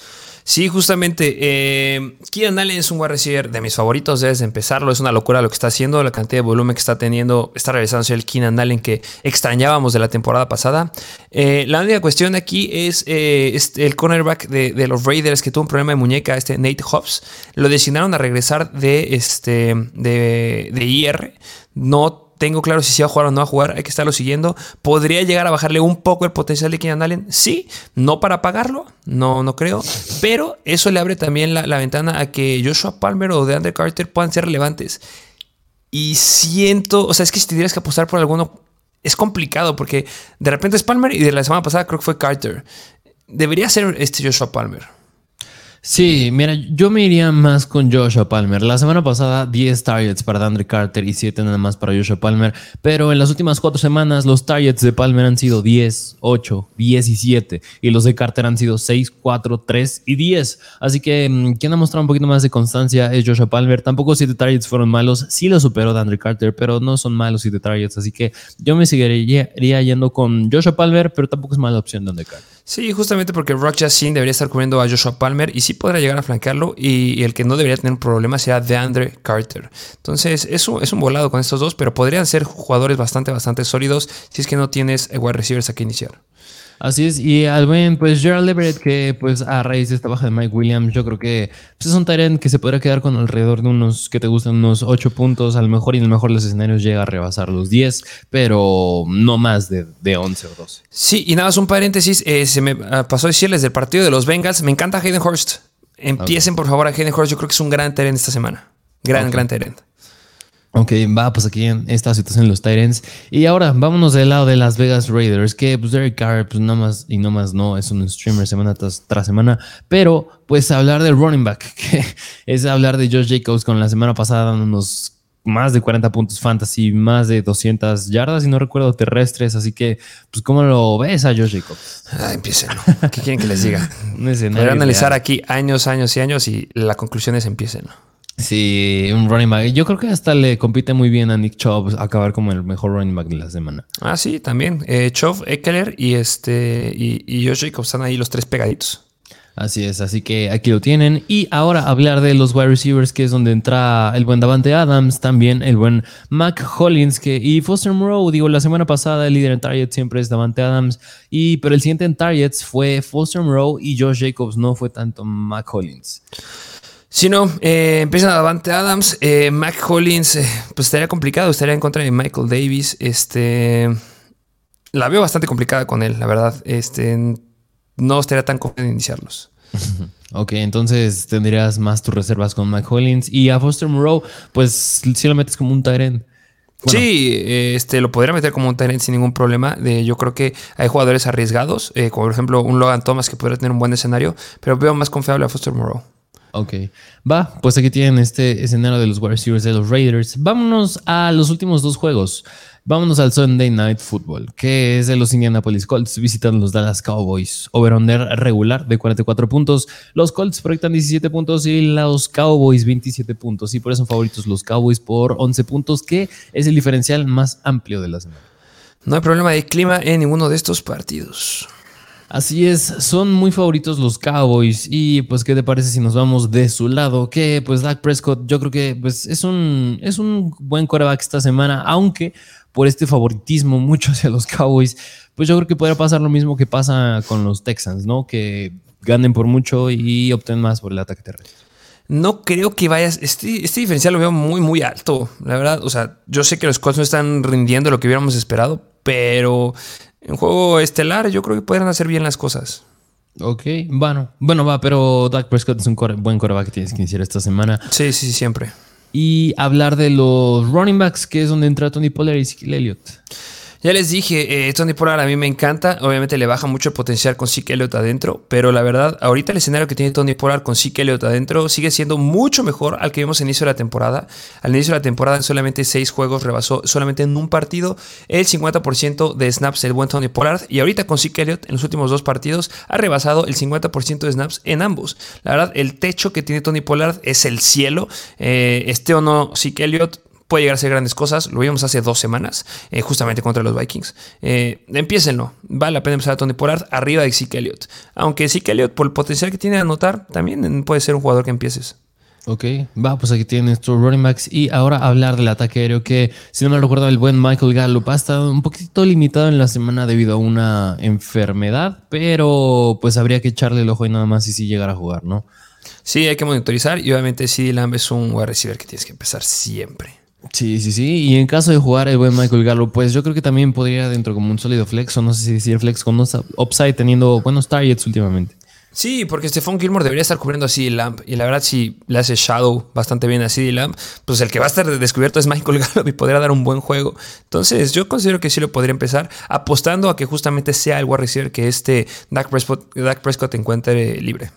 Sí, justamente. Eh, Keenan Allen es un wide receiver de mis favoritos desde empezarlo. Es una locura lo que está haciendo, la cantidad de volumen que está teniendo. Está realizándose el Keenan Allen que extrañábamos de la temporada pasada. Eh, la única cuestión aquí es, eh, el cornerback de, los Raiders que tuvo un problema de muñeca, este Nate Hobbs. Lo designaron a regresar de, este, de IR. No tengo claro si se va a jugar o no va a jugar, hay que estarlo siguiendo. ¿Podría llegar a bajarle un poco el potencial de Keenan Allen? Sí, no para pagarlo, no, no creo, pero eso le abre también la, ventana a que Joshua Palmer o DeAndre Carter puedan ser relevantes. Y siento, o sea, es que si tendrías que apostar por alguno, es complicado porque de repente es Palmer y de la semana pasada creo que fue Carter. Debería ser este Joshua Palmer. Sí, mira, yo me iría más con Joshua Palmer. La semana pasada 10 targets para Dandre Carter y 7 nada más para Joshua Palmer, pero en las últimas 4 semanas los targets de Palmer han sido 10, 8, 10 y 7 y los de Carter han sido 6, 4, 3 y 10. Así que mm, quien ha mostrado un poquito más de constancia es Joshua Palmer. Tampoco 7 targets fueron malos, sí lo superó Dandre Carter, pero no son malos 7 targets, así que yo me seguiría yendo con Joshua Palmer, pero tampoco es mala opción Dandre Carter. Sí, justamente porque Rock Jacin debería estar cubriendo a Joshua Palmer y sí podrá llegar a flanquearlo y, el que no debería tener un problema sea DeAndre Carter. Entonces es un, es un volado con estos dos, pero podrían ser jugadores bastante, bastante sólidos si es que no tienes wide receivers a que iniciar. Así es, y al buen, pues Gerald Everett, que pues a raíz de esta baja de Mike Williams, yo creo que pues, es un Tyrant que se podría quedar con alrededor de unos, que te gustan, unos 8 puntos, a lo mejor y en el mejor de los escenarios llega a rebasar los 10, pero no más de, de 11 o 12. Sí, y nada más un paréntesis, eh, se me ah, pasó a decirles del partido de los Bengals, me encanta Hayden Hurst. Empiecen por favor a Hayden Hurst, yo creo que es un gran Tyrant esta semana. Gran, gran Tyrant. Ok, va, pues aquí en esta situación los Titans. Y ahora vámonos del lado de Las Vegas Raiders, que pues Derek Carr, pues nada más y no más no, es un streamer semana tras, semana. Pero pues hablar del running back, que es hablar de Josh Jacobs con la semana pasada dándonos más de 40 puntos fantasy, más de 200 yardas, y no recuerdo, terrestres. Así que, pues, ¿cómo lo ves a Josh Jacobs? Ah, empiecen. ¿Qué quieren que les diga? Voy a analizar aquí años, años y años y la conclusión es empiecen. Sí, un running back. Yo creo que hasta le compite muy bien a Nick Chubb acabar como el mejor running back de la semana. Ah, sí, también. Eh, Chubb, Eckler y este y, y Josh Jacobs están ahí los tres pegaditos. Así es, así que aquí lo tienen. Y ahora hablar de los wide receivers, que es donde entra el buen Davante Adams, también el buen Mac Hollins, que, y Foster Moreau, digo, la semana pasada el líder en targets siempre es Davante Adams, y, pero el siguiente en targets fue Foster Moreau y Josh Jacobs, no fue tanto Mac Hollins. Si no, eh, empieza Davante Adams, eh, Mac Hollins, eh, pues estaría complicado, estaría en contra de Michael Davis. Este, la veo bastante complicada con él, la verdad. Este, no estaría tan cómodo en iniciarlos. Ok, entonces tendrías más tus reservas con Mac Hollins y a Foster Moreau, pues si lo metes como un Tyrant. Sí, este, lo podría meter como un Tyrant sin ningún problema. De, yo creo que hay jugadores arriesgados, como por ejemplo un Logan Thomas que podría tener un buen escenario, pero veo más confiable a Foster Moreau. Ok, va, pues aquí tienen este escenario de los Wide Receivers de los Raiders. Vámonos a los últimos dos juegos. Vámonos al Sunday Night Football, que es de los Indianapolis Colts visitan los Dallas Cowboys. Over-under regular de 44 puntos. Los Colts proyectan 17 puntos y los Cowboys 27 puntos. Y por eso son favoritos los Cowboys por 11 puntos, que es el diferencial más amplio de la semana. No hay problema de clima en ninguno de estos partidos. Así es, son muy favoritos los Cowboys y pues qué te parece si nos vamos de su lado, que pues Dak Prescott yo creo que pues es un, es un buen quarterback esta semana, aunque por este favoritismo mucho hacia los Cowboys, pues yo creo que podría pasar lo mismo que pasa con los Texans, ¿no? Que ganen por mucho y obtengan más por el ataque terrestre. No creo que vayas. Este, este diferencial lo veo muy, muy alto. La verdad, o sea, yo sé que los Colts no están rindiendo lo que hubiéramos esperado, pero en juego estelar yo creo que podrían hacer bien las cosas. Ok, bueno, bueno, va, pero Dak Prescott es un buen coreback que tienes que iniciar esta semana. Sí, sí, siempre. Y hablar de los running backs, que es donde entra Tony Pollard y Ezekiel Elliott. Ya les dije, eh, Tony Pollard a mí me encanta. Obviamente le baja mucho el potencial con Zeke Elliott adentro. Pero la verdad, ahorita el escenario que tiene Tony Pollard con Zeke Elliott adentro sigue siendo mucho mejor al que vimos al inicio de la temporada. Al inicio de la temporada, en solamente 6 juegos, rebasó solamente en un partido el 50% de snaps del buen Tony Pollard. Y ahorita con Zeke Elliott, en los últimos dos partidos, ha rebasado el 50% de snaps en ambos. La verdad, el techo que tiene Tony Pollard es el cielo. Eh, este o no, Zeke Elliott puede llegar a ser grandes cosas. Lo vimos hace dos semanas, eh, justamente contra los Vikings. Eh, empiécenlo. Vale la pena empezar a Tony Pollard arriba de Zeke Elliott. Aunque Zeke Elliott, por el potencial que tiene a anotar, también puede ser un jugador que empieces. Ok, va, pues aquí tienen estos running backs. Y ahora hablar del ataque aéreo, que si no me recuerdo, el buen Michael Gallup ha estado un poquito limitado en la semana debido a una enfermedad, pero pues habría que echarle el ojo y nada más y si llegara a jugar, ¿no? Sí, hay que monitorizar y obviamente CD Lamb es un wide receiver que tienes que empezar siempre. Sí, sí, sí. Y en caso de jugar el buen Michael Gallo, pues yo creo que también podría dentro como un sólido flex, o no sé si decir flex con upside teniendo buenos targets últimamente. Sí, porque Stephon Gilmore debería estar cubriendo así el Lamp. Y la verdad, si le hace Shadow bastante bien así el Lamp, pues el que va a estar descubierto es Michael Gallup y podría dar un buen juego. Entonces, yo considero que sí lo podría empezar apostando a que justamente sea el wide receiver que este Dak Prescott, Dak Prescott encuentre libre.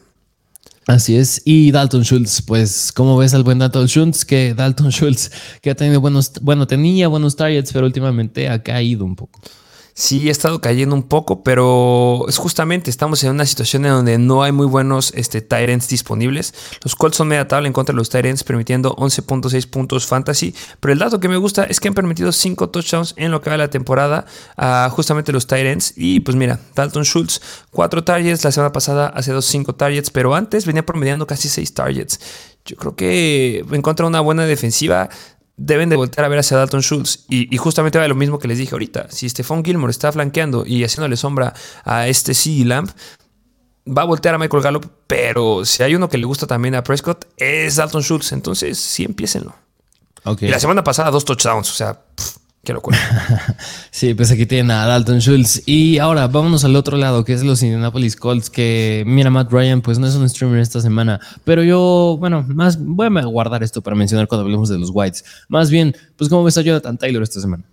Así es. Y Dalton Schultz, pues, ¿cómo ves al buen Dalton Schultz? Que Dalton Schultz, que ha tenido buenos, bueno, tenía buenos targets, pero últimamente ha caído un poco. Sí, ha estado cayendo un poco, pero es justamente estamos en una situación en donde no hay muy buenos este, Tyrants disponibles. Los Colts son media tabla en contra de los Tyrants, permitiendo 11.6 puntos fantasy. Pero el dato que me gusta es que han permitido 5 touchdowns en lo que va de la temporada a justamente los Tyrants. Y pues mira, Dalton Schultz, 4 targets. La semana pasada hace 2 5 targets, pero antes venía promediando casi 6 targets. Yo creo que en contra una buena defensiva deben de voltear a ver hacia Dalton Schultz. Y, justamente va lo mismo que les dije ahorita. Si Stephon Gilmore está flanqueando y haciéndole sombra a este C. Lamp, va a voltear a Michael Gallup. Pero si hay uno que le gusta también a Prescott, es Dalton Schultz. Entonces, sí, empiecenlo. Y la semana pasada, dos touchdowns. O sea, Qué locura. sí, pues aquí tienen a Dalton Schultz. Y ahora vámonos al otro lado, que es los Indianapolis Colts, que mira, Matt Ryan, pues no es un streamer esta semana, pero yo, bueno, más voy a guardar esto para mencionar cuando hablemos de los Whites. Más bien, pues cómo ves a Jonathan Taylor esta semana.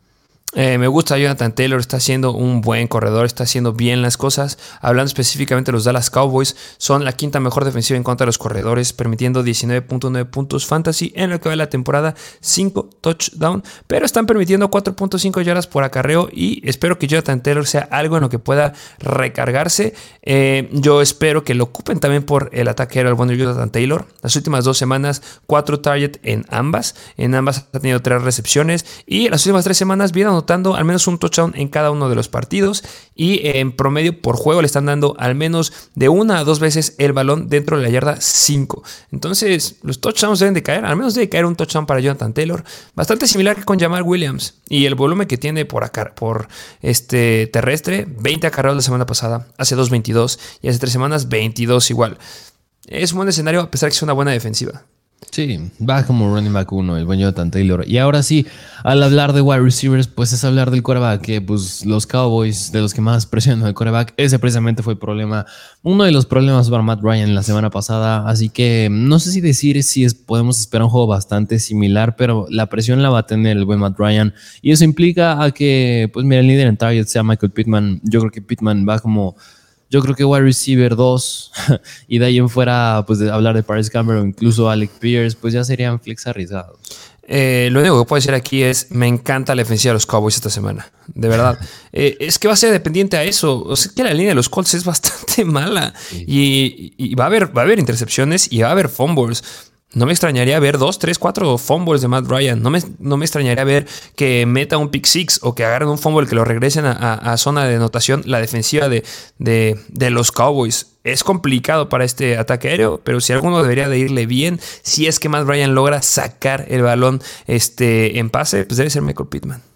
Eh, me gusta Jonathan Taylor, está haciendo un buen corredor, está haciendo bien las cosas. Hablando específicamente de los Dallas Cowboys, son la quinta mejor defensiva en contra de los corredores, permitiendo 19.9 puntos fantasy en lo que va de la temporada, 5 touchdown, pero están permitiendo 4.5 yardas por acarreo y espero que Jonathan Taylor sea algo en lo que pueda recargarse. Eh, yo espero que lo ocupen también por el ataque al buen Jonathan Taylor. Las últimas dos semanas, 4 targets en ambas. En ambas ha tenido 3 recepciones y las últimas 3 semanas vieron anotando al menos un touchdown en cada uno de los partidos y en promedio por juego le están dando al menos de una a dos veces el balón dentro de la yarda 5. Entonces los touchdowns deben de caer, al menos debe caer un touchdown para Jonathan Taylor, bastante similar que con Jamal Williams y el volumen que tiene por, acá, por este terrestre, 20 acarreos la semana pasada, hace 2.22 y hace tres semanas 22 igual. Es un buen escenario a pesar que es una buena defensiva. Sí, va como running back uno, el buen Jonathan Taylor. Y ahora sí, al hablar de wide receivers, pues es hablar del quarterback, que pues los Cowboys, de los que más presionan el quarterback, ese precisamente fue el problema, uno de los problemas para Matt Ryan la semana pasada. Así que no sé si decir si podemos esperar un juego bastante similar, pero la presión la va a tener el buen Matt Ryan. Y eso implica a que, pues mira, el líder en target sea Michael Pittman. Yo creo que Pittman va como Yo creo que wide receiver 2 y de ahí en fuera, pues de hablar de Paris Cameron o incluso Alec Pierce, pues ya serían flex arriesgados. Eh, lo único que puedo decir aquí es, me encanta la defensiva de los Cowboys esta semana, de verdad. Eh, es que va a ser dependiente a eso. O sea, que la línea de los Colts es bastante mala y, va, a haber, va a haber intercepciones y va a haber fumbles. No me extrañaría ver dos, tres, cuatro fumbles de Matt Ryan. No me, no me extrañaría ver que meta un pick six o que agarren un fumble que lo regresen a, zona de anotación la defensiva de, de, los Cowboys. Es complicado para este ataque aéreo, pero si alguno debería de irle bien, si es que Matt Ryan logra sacar el balón este, en pase, pues debe ser Michael Pittman.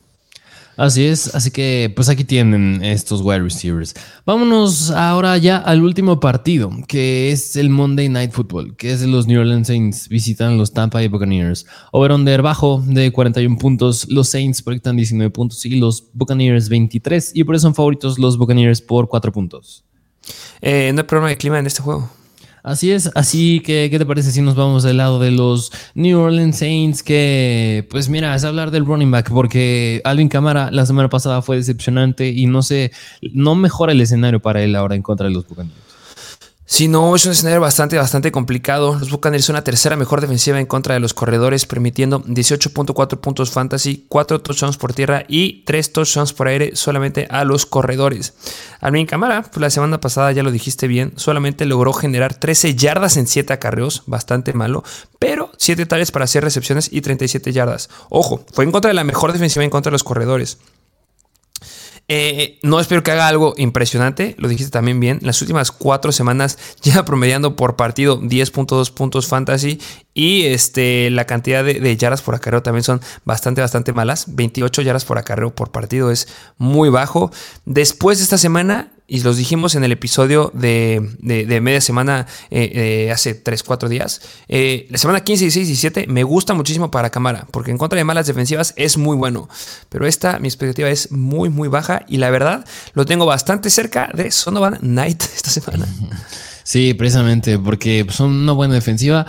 Así es, así que pues aquí tienen estos wide receivers. Vámonos ahora ya al último partido, que es el Monday Night Football, que es los New Orleans Saints, visitan los Tampa Bay Buccaneers. Over-under bajo de 41 puntos, los Saints proyectan 19 puntos y los Buccaneers 23, y por eso son favoritos los Buccaneers por 4 puntos. Eh, no hay problema de clima en este juego. Así es, así que, ¿qué te parece si nos vamos del lado de los New Orleans Saints? Que, pues mira, es hablar del running back, porque Alvin Camara la semana pasada fue decepcionante y no sé, no mejora el escenario para él ahora en contra de los Buccaneers. Si no, es un escenario bastante, bastante complicado. Los Buccaneers son la tercera mejor defensiva en contra de los corredores, permitiendo 18.4 puntos fantasy, 4 touchdowns por tierra y 3 touchdowns por aire solamente a los corredores. Alvin Camara, pues la semana pasada ya lo dijiste bien, solamente logró generar 13 yardas en 7 acarreos, bastante malo, pero 7 tales para hacer recepciones y 37 yardas. Ojo, fue en contra de la mejor defensiva en contra de los corredores. Eh, no espero que haga algo impresionante, lo dijiste también bien. Las últimas cuatro semanas ya promediando por partido 10.2 puntos fantasy y este, la cantidad de, de, yardas por acarreo también son bastante, bastante malas. 28 yardas por acarreo por partido es muy bajo. Después de esta semana y los dijimos en el episodio de, media semana eh, eh, hace 3, 4 días. Eh, la semana 15, 16 y 17 me gusta muchísimo para Cámara, porque en contra de malas defensivas es muy bueno. Pero esta, mi expectativa es muy, muy baja y la verdad lo tengo bastante cerca de Sonovan Knight esta semana. Sí, precisamente, porque son una buena defensiva.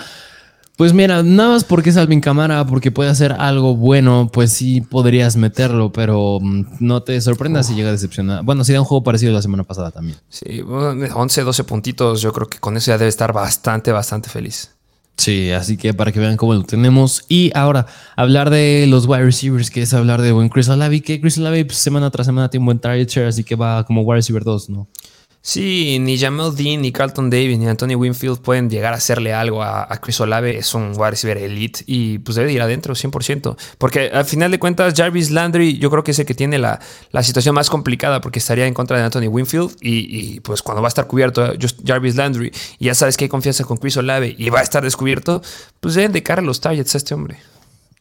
Pues mira, nada más porque es Alvin Camara, porque puede hacer algo bueno, pues sí podrías meterlo, pero mm, no te sorprendas si llega a decepcionar. Bueno, si da un juego parecido la semana pasada también. Sí, 11, 12 puntitos, yo creo que con eso ya debe estar bastante, bastante feliz. Sí, así que para que vean cómo lo tenemos. Y ahora, hablar de los wide receivers, que es hablar de buen Chris Olavi, que Chris Olavi pues, semana tras semana tiene un buen target share, así que va como wide receiver 2, ¿no? Sí, ni Jamel Dean, ni Carlton Davis, ni Anthony Winfield pueden llegar a hacerle algo a, Chris Olave. Es un wide receiver elite y pues debe ir adentro 100%. Porque al final de cuentas, Jarvis Landry yo creo que es el que tiene la, situación más complicada porque estaría en contra de Anthony Winfield y, pues cuando va a estar cubierto Jarvis Landry y ya sabes que hay confianza con Chris Olave y va a estar descubierto, pues deben de cara los targets a este hombre.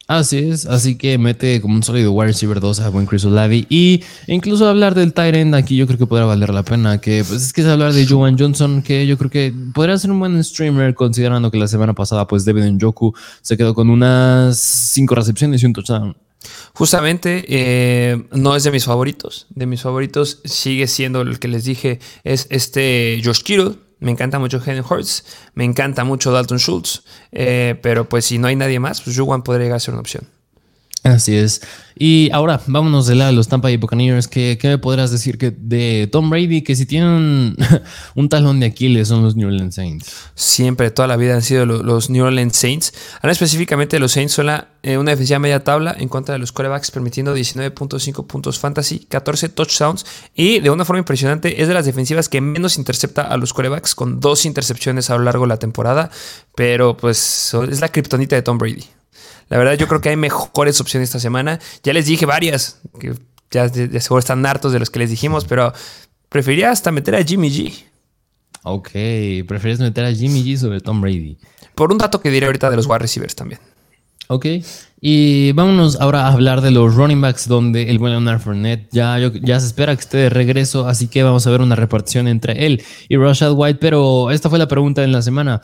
Así es, así que mete como un sólido wide receiver 2 a buen Chris. Y incluso hablar del tight end aquí yo creo que podrá valer la pena. Que pues es que es hablar de Joan Johnson, que yo creo que podría ser un buen streamer, considerando que la semana pasada, pues David Njoku se quedó con unas 5 recepciones y un touchdown. Justamente eh, no es de mis favoritos. De mis favoritos sigue siendo el que les dije, es este Josh Kittle me encanta mucho Henry Hurts, me encanta mucho Dalton Schultz, eh, pero pues si no hay nadie más, pues Juwan podría llegar a ser una opción. Así es. Y ahora, vámonos de lado de los Tampa Bay Buccaneers. ¿Qué, ¿Qué, me podrás decir que de Tom Brady? Que si tienen un, talón de Aquiles son los New Orleans Saints. Siempre, toda la vida han sido los, New Orleans Saints. Ahora específicamente los Saints son eh, una defensiva media tabla en contra de los corebacks, permitiendo 19.5 puntos fantasy, 14 touchdowns. Y de una forma impresionante, es de las defensivas que menos intercepta a los corebacks, con dos intercepciones a lo largo de la temporada. Pero pues es la kriptonita de Tom Brady. La verdad, yo creo que hay mejores opciones esta semana. Ya les dije varias, que ya de, seguro están hartos de los que les dijimos, pero preferiría hasta meter a Jimmy G. Ok, prefieres meter a Jimmy G sobre Tom Brady. Por un dato que diré ahorita de los wide receivers también. Ok, y vámonos ahora a hablar de los running backs, donde el buen Leonard Fournette ya, ya se espera que esté de regreso, así que vamos a ver una repartición entre él y Rashad White. Pero esta fue la pregunta en la semana.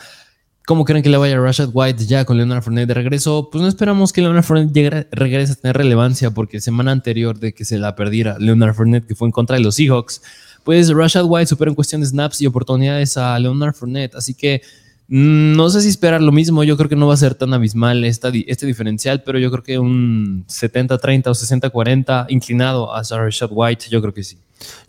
¿Cómo creen que le vaya a Rashad White ya con Leonard Fournette de regreso? Pues no esperamos que Leonard Fournette regrese a tener relevancia porque semana anterior de que se la perdiera Leonard Fournette, que fue en contra de los Seahawks, pues Rashad White superó en cuestión de snaps y oportunidades a Leonard Fournette. Así que mm, no sé si esperar lo mismo. Yo creo que no va a ser tan abismal este diferencial, pero yo creo que un 70-30 o 60-40 inclinado a Rashad White, yo creo que sí.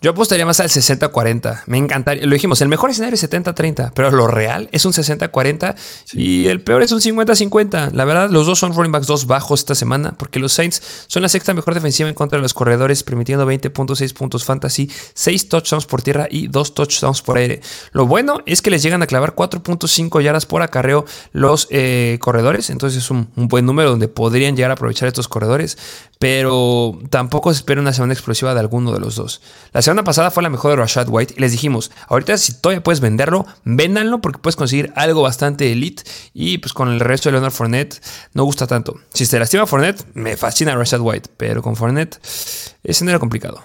Yo apostaría más al 60-40. Me encantaría. Lo dijimos, el mejor escenario es 70-30, pero lo real es un 60-40 y el peor es un 50-50. La verdad, los dos son running backs dos bajos esta semana porque los Saints son la sexta mejor defensiva en contra de los corredores, permitiendo 20.6 puntos fantasy, 6 touchdowns por tierra y 2 touchdowns por aire. Lo bueno es que les llegan a clavar 4.5 yardas por acarreo los eh, corredores, entonces es un, un buen número donde podrían llegar a aprovechar estos corredores, pero tampoco se espera una semana explosiva de alguno de los dos. La semana pasada fue la mejor de Rashad White y les dijimos, ahorita si todavía puedes venderlo, véndanlo porque puedes conseguir algo bastante elite y pues con el resto de Leonard Fournette no gusta tanto. Si se lastima Fournette, me fascina Rashad White, pero con Fournette es era complicado.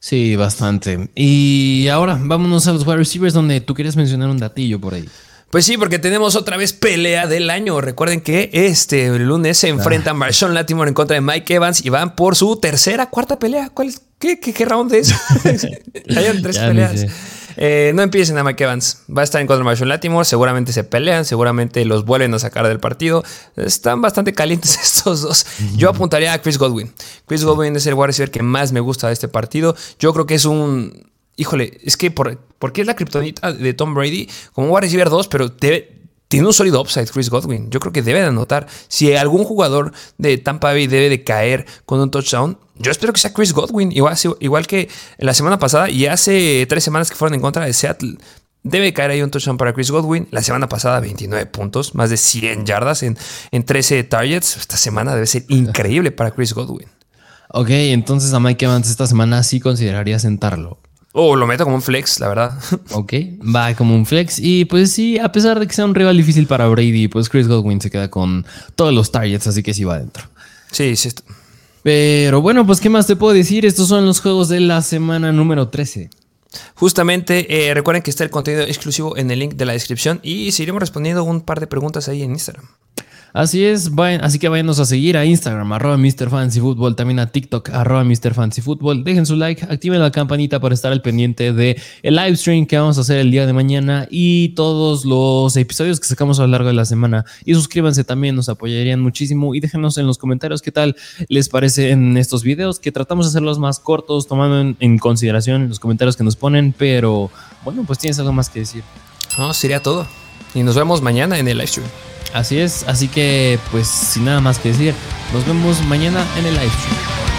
Sí, bastante. Y ahora vámonos a los wide receivers donde tú quieres mencionar un datillo por ahí. Pues sí, porque tenemos otra vez pelea del año. Recuerden que este lunes se enfrentan ah. Marshawn Latimore en contra de Mike Evans y van por su tercera, cuarta pelea. ¿Cuál es? ¿Qué, qué, round es? Hay tres peleas. Eh, no empiecen a Mike Evans. Va a estar en contra de Marshawn Latimore. Seguramente se pelean. Seguramente los vuelven a sacar del partido. Están bastante calientes estos dos. Yo apuntaría a Chris Godwin. Chris Godwin es el wide receiver que más me gusta de este partido. Yo creo que es un híjole, es que por, qué es la kriptonita de Tom Brady como un a receiver 2, pero tiene un sólido upside Chris Godwin. Yo creo que debe de anotar. Si algún jugador de Tampa Bay debe de caer con un touchdown, yo espero que sea Chris Godwin. Igual, igual que la semana pasada y hace tres semanas que fueron en contra de Seattle. Debe caer ahí un touchdown para Chris Godwin. La semana pasada 29 puntos, más de 100 yardas en, en 13 targets. Esta semana debe ser increíble para Chris Godwin. Ok, entonces a Mike Evans esta semana sí consideraría sentarlo. O lo meto como un flex, la verdad. Ok, va como un flex. Y pues sí, a pesar de que sea un rival difícil para Brady, pues Chris Godwin se queda con todos los targets, así que sí va adentro. Sí, sí. Pero bueno, pues ¿qué más te puedo decir? Estos son los juegos de la semana número 13. Justamente, eh, recuerden que está el contenido exclusivo en el link de la descripción y seguiremos respondiendo un par de preguntas ahí en Instagram. Así es, así que váyanos a seguir a Instagram, arroba MrFancyFootball, también a TikTok, arroba MrFancyFootball. Dejen su like, activen la campanita para estar al pendiente de el live stream que vamos a hacer el día de mañana y todos los episodios que sacamos a lo largo de la semana. Y suscríbanse también, nos apoyarían muchísimo. Y déjenos en los comentarios qué tal les parece en estos videos, que tratamos de hacerlos más cortos, tomando en, en consideración los comentarios que nos ponen. Pero bueno, pues tienes algo más que decir. No, sería todo. Y nos vemos mañana en el live stream. Así es, así que pues sin nada más que decir, nos vemos mañana en el live stream.